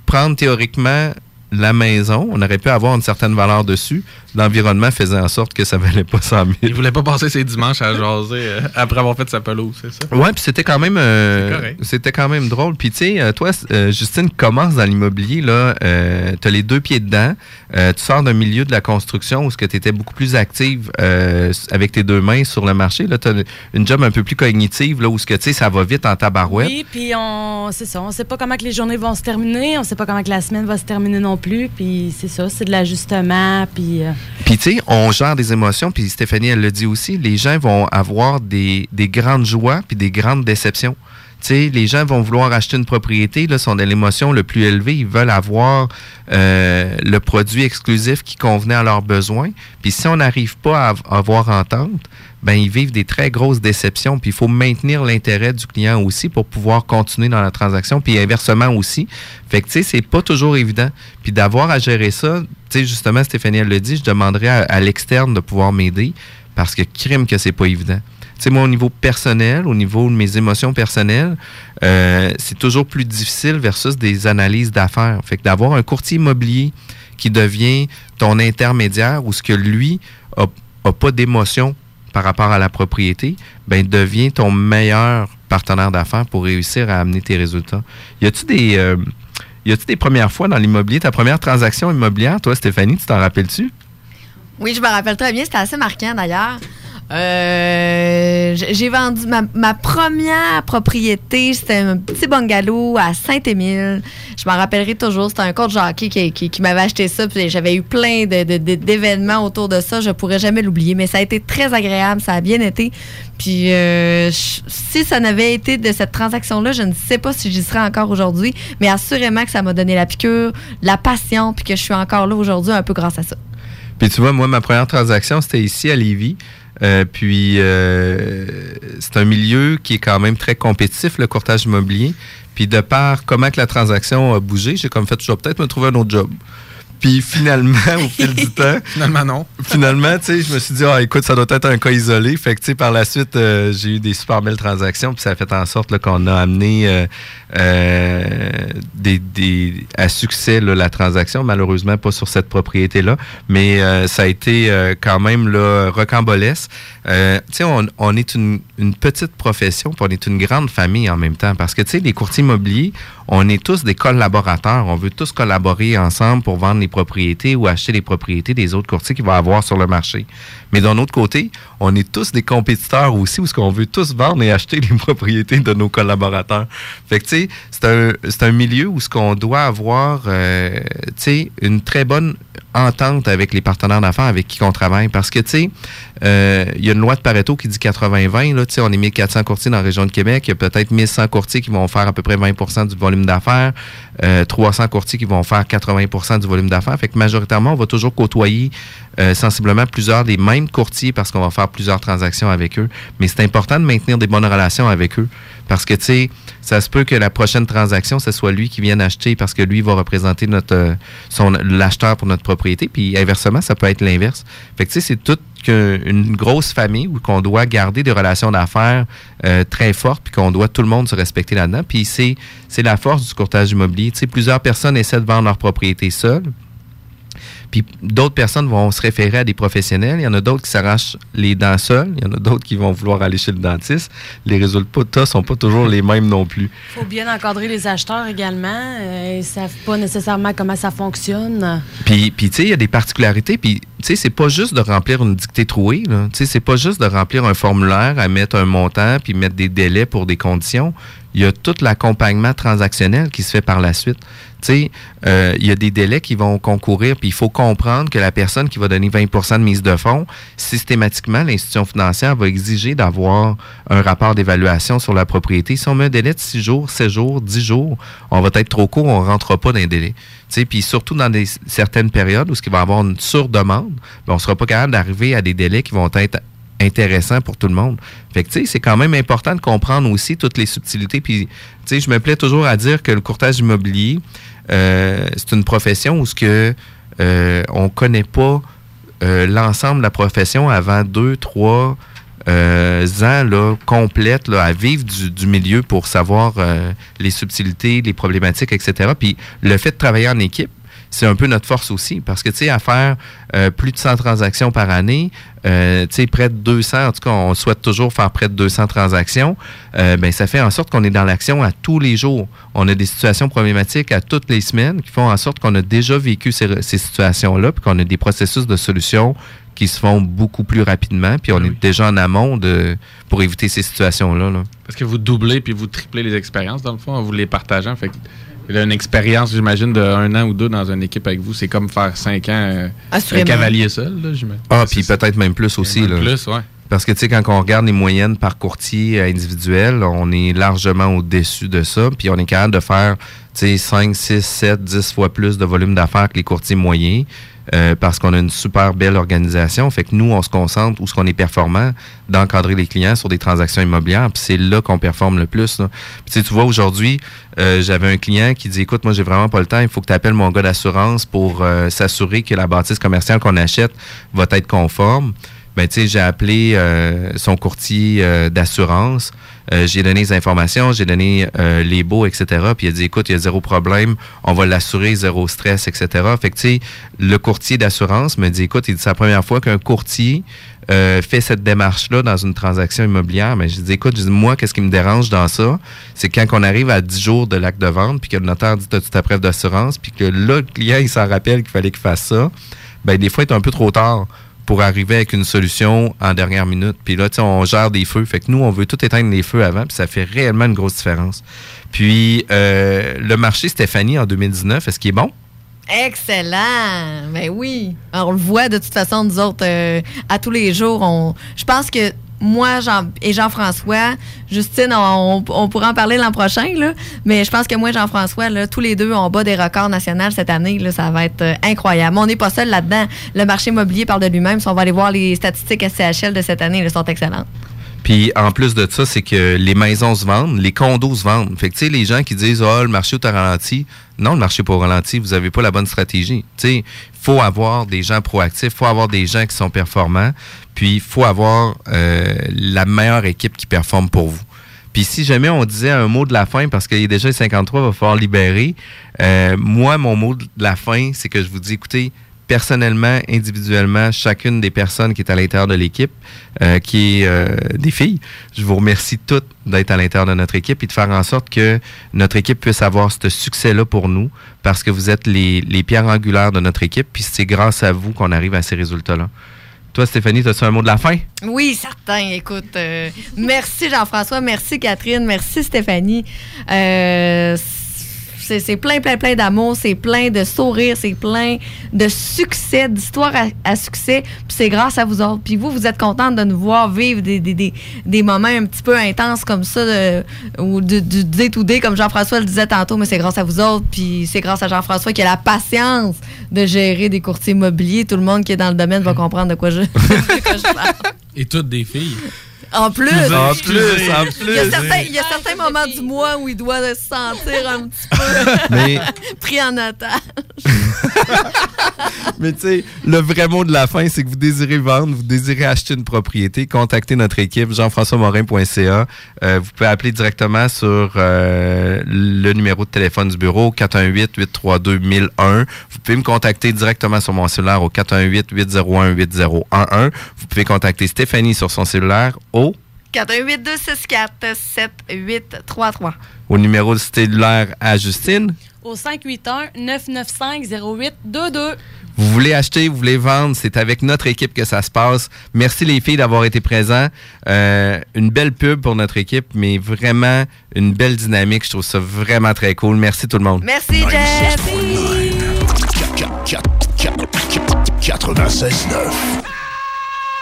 prendre théoriquement la maison, on aurait pu avoir une certaine valeur dessus. L'environnement faisait en sorte que ça valait pas 100 000. Il voulait pas passer ses dimanches à jaser euh, après avoir fait sa pelouse, c'est ça? Ouais, puis c'était quand même euh, c'était quand même drôle. Puis tu sais, euh, toi, euh, Justine, commence dans l'immobilier là, euh, tu as les deux pieds dedans. Euh, tu sors d'un milieu de la construction où ce que tu étais beaucoup plus active euh, avec tes deux mains sur le marché. Là, tu as une job un peu plus cognitive là où ce que tu sais, ça va vite en tabarouette. Oui, puis on, c'est ça. On sait pas comment que les journées vont se terminer. On sait pas comment que la semaine va se terminer non plus. Puis c'est ça, c'est de l'ajustement. Puis euh, Puis, tu sais, on gère des émotions, puis Stéphanie, elle le dit aussi, les gens vont avoir des, des grandes joies puis des grandes déceptions. Tu sais, les gens vont vouloir acheter une propriété, là, sont de l'émotion le plus élevée. Ils veulent avoir euh, le produit exclusif qui convenait à leurs besoins. Puis si on n'arrive pas à av- avoir entente, ben ils vivent des très grosses déceptions. Puis il faut maintenir l'intérêt du client aussi pour pouvoir continuer dans la transaction. Puis inversement aussi. Fait que tu sais, c'est pas toujours évident. Puis d'avoir à gérer ça, tu sais, justement, Stéphanie elle le dit, je demanderais à, l'externe de pouvoir m'aider parce que crime que c'est pas évident. Tu sais, moi, au niveau personnel, au niveau de mes émotions personnelles, euh, c'est toujours plus difficile versus des analyses d'affaires. Fait que d'avoir un courtier immobilier qui devient ton intermédiaire ou ce que lui a, a pas d'émotion par rapport à la propriété, ben devient ton meilleur partenaire d'affaires pour réussir à amener tes résultats. Y a-tu des euh, y a-tu des premières fois dans l'immobilier, ta première transaction immobilière, toi Stéphanie, tu t'en rappelles-tu? Oui, je me rappelle très bien. C'était assez marquant d'ailleurs. Euh, j'ai vendu ma, première propriété, c'était un petit bungalow à Saint-Émile. Je m'en rappellerai toujours. C'était un coach jockey qui, qui, m'avait acheté ça. J'avais eu plein de- de- de- d'événements autour de ça. Je pourrais jamais l'oublier. Mais ça a été très agréable. Ça a bien été. Puis euh, si ça n'avait été de cette transaction-là, je ne sais pas si j'y serais encore aujourd'hui. Mais assurément que ça m'a donné la piqûre, la passion, puis que je suis encore là aujourd'hui un peu grâce à ça. Puis tu vois, moi, ma première transaction, c'était ici à Lévis. Euh, puis euh, c'est un milieu qui est quand même très compétitif, le courtage immobilier. Puis de par comment que la transaction a bougé, j'ai comme fait, je vais peut-être me trouver un autre job. Puis finalement, au fil du temps. Finalement, non. Finalement, tu sais, je me suis dit, ah, écoute, ça doit être un cas isolé. Fait que, tu sais, par la suite, euh, j'ai eu des super belles transactions. Puis ça a fait en sorte là, qu'on a amené euh, euh, des, des, à succès là, la transaction. Malheureusement, pas sur cette propriété-là. Mais euh, ça a été euh, quand même là, rocambolesque. Euh, on, est une, petite profession, puis on est une grande famille en même temps. Parce que, tu sais, les courtiers immobiliers, on est tous des collaborateurs. On veut tous collaborer ensemble pour vendre les propriétés ou acheter les propriétés des autres courtiers qu'il va avoir sur le marché. Mais d'un autre côté, on est tous des compétiteurs aussi, où qu'on veut tous vendre et acheter les propriétés de nos collaborateurs. Fait que, tu sais, c'est un, milieu où ce qu'on doit avoir, euh, une très bonne entente avec les partenaires d'affaires avec qui on travaille. Parce que, tu sais, euh, il y a une loi de Pareto qui dit 80-20. Là, on est 1400 courtiers dans la région de Québec. Il y a peut-être 1100 courtiers qui vont faire à peu près 20% du volume d'affaires. Euh, 300 courtiers qui vont faire 80% du volume d'affaires. Fait que majoritairement, on va toujours côtoyer euh, sensiblement plusieurs des mêmes courtiers parce qu'on va faire plusieurs transactions avec eux. Mais c'est important de maintenir des bonnes relations avec eux. Parce que, tu sais, ça se peut que la prochaine transaction, ce soit lui qui vienne acheter parce que lui va représenter notre euh, son l'acheteur pour notre propriété. Puis inversement, ça peut être l'inverse. Fait que, tu sais, c'est toute que- une grosse famille où qu'on doit garder des relations d'affaires euh, très fortes puis qu'on doit tout le monde se respecter là-dedans. Puis c'est c'est la force du courtage immobilier. Tu sais, plusieurs personnes essaient de vendre leur propriété seules. Puis d'autres personnes vont se référer à des professionnels. Il y en a d'autres qui s'arrachent les dents seuls. Il y en a d'autres qui vont vouloir aller chez le dentiste. Les résultats sont pas toujours les mêmes non plus. faut bien encadrer les acheteurs également. Euh, ils savent pas nécessairement comment ça fonctionne. Puis, puis tu sais, il y a des particularités. Puis, tu sais, c'est pas juste de remplir une dictée trouée. Tu sais, c'est pas juste de remplir un formulaire, à mettre un montant, puis mettre des délais pour des conditions. Il y a tout l'accompagnement transactionnel qui se fait par la suite. sais, euh, il y a des délais qui vont concourir, puis il faut comprendre que la personne qui va donner 20% de mise de fonds, systématiquement, l'institution financière va exiger d'avoir un rapport d'évaluation sur la propriété. Si on met un délai de 6 jours, 7 jours, 10 jours, on va être trop court, on ne rentre pas dans les délais. Tu sais, Puis surtout dans certaines périodes où il va y avoir une surdemande, ben, on ne sera pas capable d'arriver à des délais qui vont être intéressants pour tout le monde. Fait que, tu sais, c'est quand même important de comprendre aussi toutes les subtilités. Puis, tu sais, je me plais toujours à dire que le courtage immobilier, euh, c'est une profession où ce que euh, on connaît pas euh, l'ensemble de la profession avant deux, trois ans là, complètes là, à vivre du, du milieu pour savoir les subtilités, les problématiques, etc. Puis le fait de travailler en équipe, c'est un peu notre force aussi. Parce que, tu sais, à faire euh, plus de 100 transactions par année, euh, tu sais, près de 200, en tout cas, on souhaite toujours faire près de 200 transactions, euh, ben, ça fait en sorte qu'on est dans l'action à tous les jours. On a des situations problématiques à toutes les semaines qui font en sorte qu'on a déjà vécu ces, ces situations-là, puis qu'on a des processus de solution qui se font beaucoup plus rapidement, puis on est déjà en amont de, pour éviter ces situations-là. Là. Parce que vous doublez puis vous triplez les expériences, dans le fond, en vous les partageant. Fait que, là, une expérience, j'imagine, de un an ou deux dans une équipe avec vous, c'est comme faire cinq ans euh, un cavalier seul, là, j'imagine. Ah, puis peut-être même plus aussi. même là. plus, ouais. Parce que, tu sais, quand on regarde les moyennes par courtier individuel, on est largement au-dessus de ça. Puis on est capable de faire, 5, 6, 7, 10 fois plus de volume d'affaires que les courtiers moyens. euh, parce qu'on a une super belle organisation. Fait que nous, on se concentre où ce qu'on est performant d'encadrer les clients sur des transactions immobilières. Puis c'est là qu'on performe le plus. tu vois, aujourd'hui, euh, j'avais un client qui dit, écoute, moi, j'ai vraiment pas le temps. Il faut que tu appelles mon gars d'assurance pour euh, s'assurer que la bâtisse commerciale qu'on achète va être conforme ben, tu sais, j'ai appelé euh, son courtier euh, d'assurance. Euh, j'ai donné les informations, j'ai donné euh, les baux, etc. Puis il a dit, écoute, il y a zéro problème, on va l'assurer, zéro stress, etc. Fait que, tu sais, le courtier d'assurance me dit, écoute, il dit, c'est la première fois qu'un courtier euh, fait cette démarche-là dans une transaction immobilière. Mais je dis, écoute, moi, qu'est-ce qui me dérange dans ça? C'est quand on arrive à 10 jours de l'acte de vente, puis que le notaire dit, as-tu ta preuve d'assurance? Puis que là, le client, il s'en rappelle qu'il fallait qu'il fasse ça. Ben, des fois, il est un peu trop tard pour arriver avec une solution en dernière minute. Puis là, on gère des feux. Fait que nous, on veut tout éteindre les feux avant, puis ça fait réellement une grosse différence. Puis, euh, le marché Stéphanie en 2019, est-ce qu'il est bon? Excellent! Ben oui. On le voit de toute façon, nous autres, euh, à tous les jours. On... Je pense que moi Jean, et Jean-François, Justine, on, pourra en parler l'an prochain, là, mais je pense que moi et Jean-François, tous les deux, on bat des records nationaux cette année. Là, ça va être euh, incroyable. Mais on n'est pas seul là-dedans. Le marché immobilier parle de lui-même. Si on va aller voir les statistiques SCHL de cette année, elles sont excellentes. Puis en plus de ça, c'est que les maisons se vendent, les condos se vendent. Fait que tu sais, les gens qui disent Ah, le marché est ralenti. Non, le marché au ralenti, vous n'avez pas la bonne stratégie. Il faut avoir des gens proactifs, il faut avoir des gens qui sont performants, puis il faut avoir euh, la meilleure équipe qui performe pour vous. Puis si jamais on disait un mot de la fin, parce qu'il a déjà les 53, il va falloir libérer. euh, moi, mon mot de la fin, c'est que je vous dis, écoutez, personnellement, individuellement, chacune des personnes qui est à l'intérieur de l'équipe, euh, qui est euh, des filles, je vous remercie toutes d'être à l'intérieur de notre équipe et de faire en sorte que notre équipe puisse avoir ce succès-là pour nous, parce que vous êtes les, les pierres angulaires de notre équipe, puis c'est grâce à vous qu'on arrive à ces résultats-là. Toi, Stéphanie, as-tu un mot de la fin? Oui, certain. Écoute, euh, merci Jean-François, merci Catherine, merci Stéphanie. C'est plein, plein, plein d'amour, c'est plein de sourires, c'est plein de succès, d'histoires à, succès. Puis c'est grâce à vous autres. Puis vous, vous êtes contente de nous voir vivre des, des, des, des moments un petit peu intenses comme ça, ou du day to comme Jean-François le disait tantôt, mais c'est grâce à vous autres. Puis c'est grâce à Jean-François qui a la patience de gérer des courtiers immobiliers. Tout le monde qui est dans le domaine va comprendre de quoi je, de quoi je parle. Et toutes des filles. En plus, En plus, en il y a plus. certains, il y a certains moments du mois où il doit se sentir un petit peu Mais- pris en otage. Mais tu sais, le vrai mot de la fin, c'est que vous désirez vendre, vous désirez acheter une propriété, contactez notre équipe, jean-françois-morin.ca. Euh, vous pouvez appeler directement sur euh, le numéro de téléphone du bureau, 418-832-1001. Vous pouvez me contacter directement sur mon cellulaire au 418-801-8011. Vous pouvez contacter Stéphanie sur son cellulaire au, 418-264-7833. au numéro de cellulaire à Justine? Au 581-995-0822. Vous voulez acheter, vous voulez vendre, c'est avec notre équipe que ça se passe. Merci les filles d'avoir été présents. Euh, une belle pub pour notre équipe, mais vraiment une belle dynamique. Je trouve ça vraiment très cool. Merci tout le monde. Merci, Jeff. 96.9.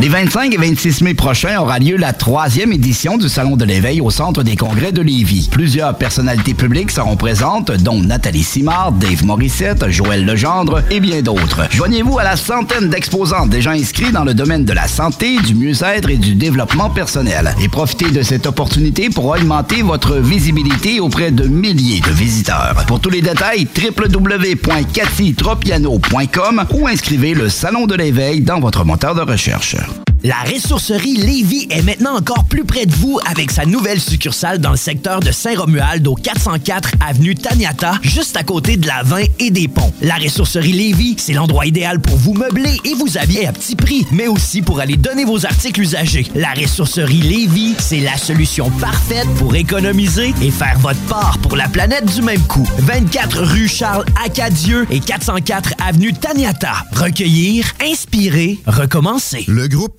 Les 25 et 26 mai prochains aura lieu la troisième édition du Salon de l'éveil au Centre des congrès de Lévis. Plusieurs personnalités publiques seront présentes, dont Nathalie Simard, Dave Morissette, Joël Legendre et bien d'autres. Joignez-vous à la centaine d'exposants déjà inscrits dans le domaine de la santé, du mieux-être et du développement personnel. Et profitez de cette opportunité pour augmenter votre visibilité auprès de milliers de visiteurs. Pour tous les détails, www.cathytropiano.com ou inscrivez le Salon de l'éveil dans votre moteur de recherche. La ressourcerie Lévis est maintenant encore plus près de vous avec sa nouvelle succursale dans le secteur de Saint-Romuald au 404 avenue Taniata, juste à côté de la 20 et des ponts. La ressourcerie Lévis, c'est l'endroit idéal pour vous meubler et vous habiller à petit prix, mais aussi pour aller donner vos articles usagés. La ressourcerie Lévis, c'est la solution parfaite pour économiser et faire votre part pour la planète du même coup. 24 rue Charles Acadieux et 404 avenue Taniata. Recueillir, inspirer, recommencer. Le groupe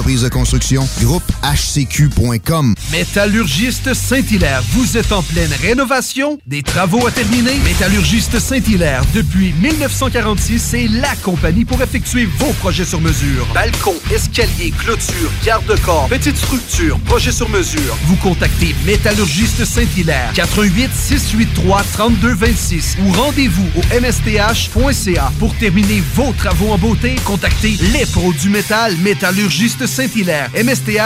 de construction. Groupe HCQ.com. Métallurgiste Saint-Hilaire, vous êtes en pleine rénovation? Des travaux à terminer? Métallurgiste Saint-Hilaire, depuis 1946, c'est la compagnie pour effectuer vos projets sur mesure. Balcon, escalier, clôture, garde-corps, petite structure, projet sur mesure. Vous contactez Métallurgiste Saint-Hilaire, 88 683 3226 ou rendez-vous au msth.ca pour terminer vos travaux en beauté. Contactez les pros du métal Métallurgiste Saint-Hilaire, MSTH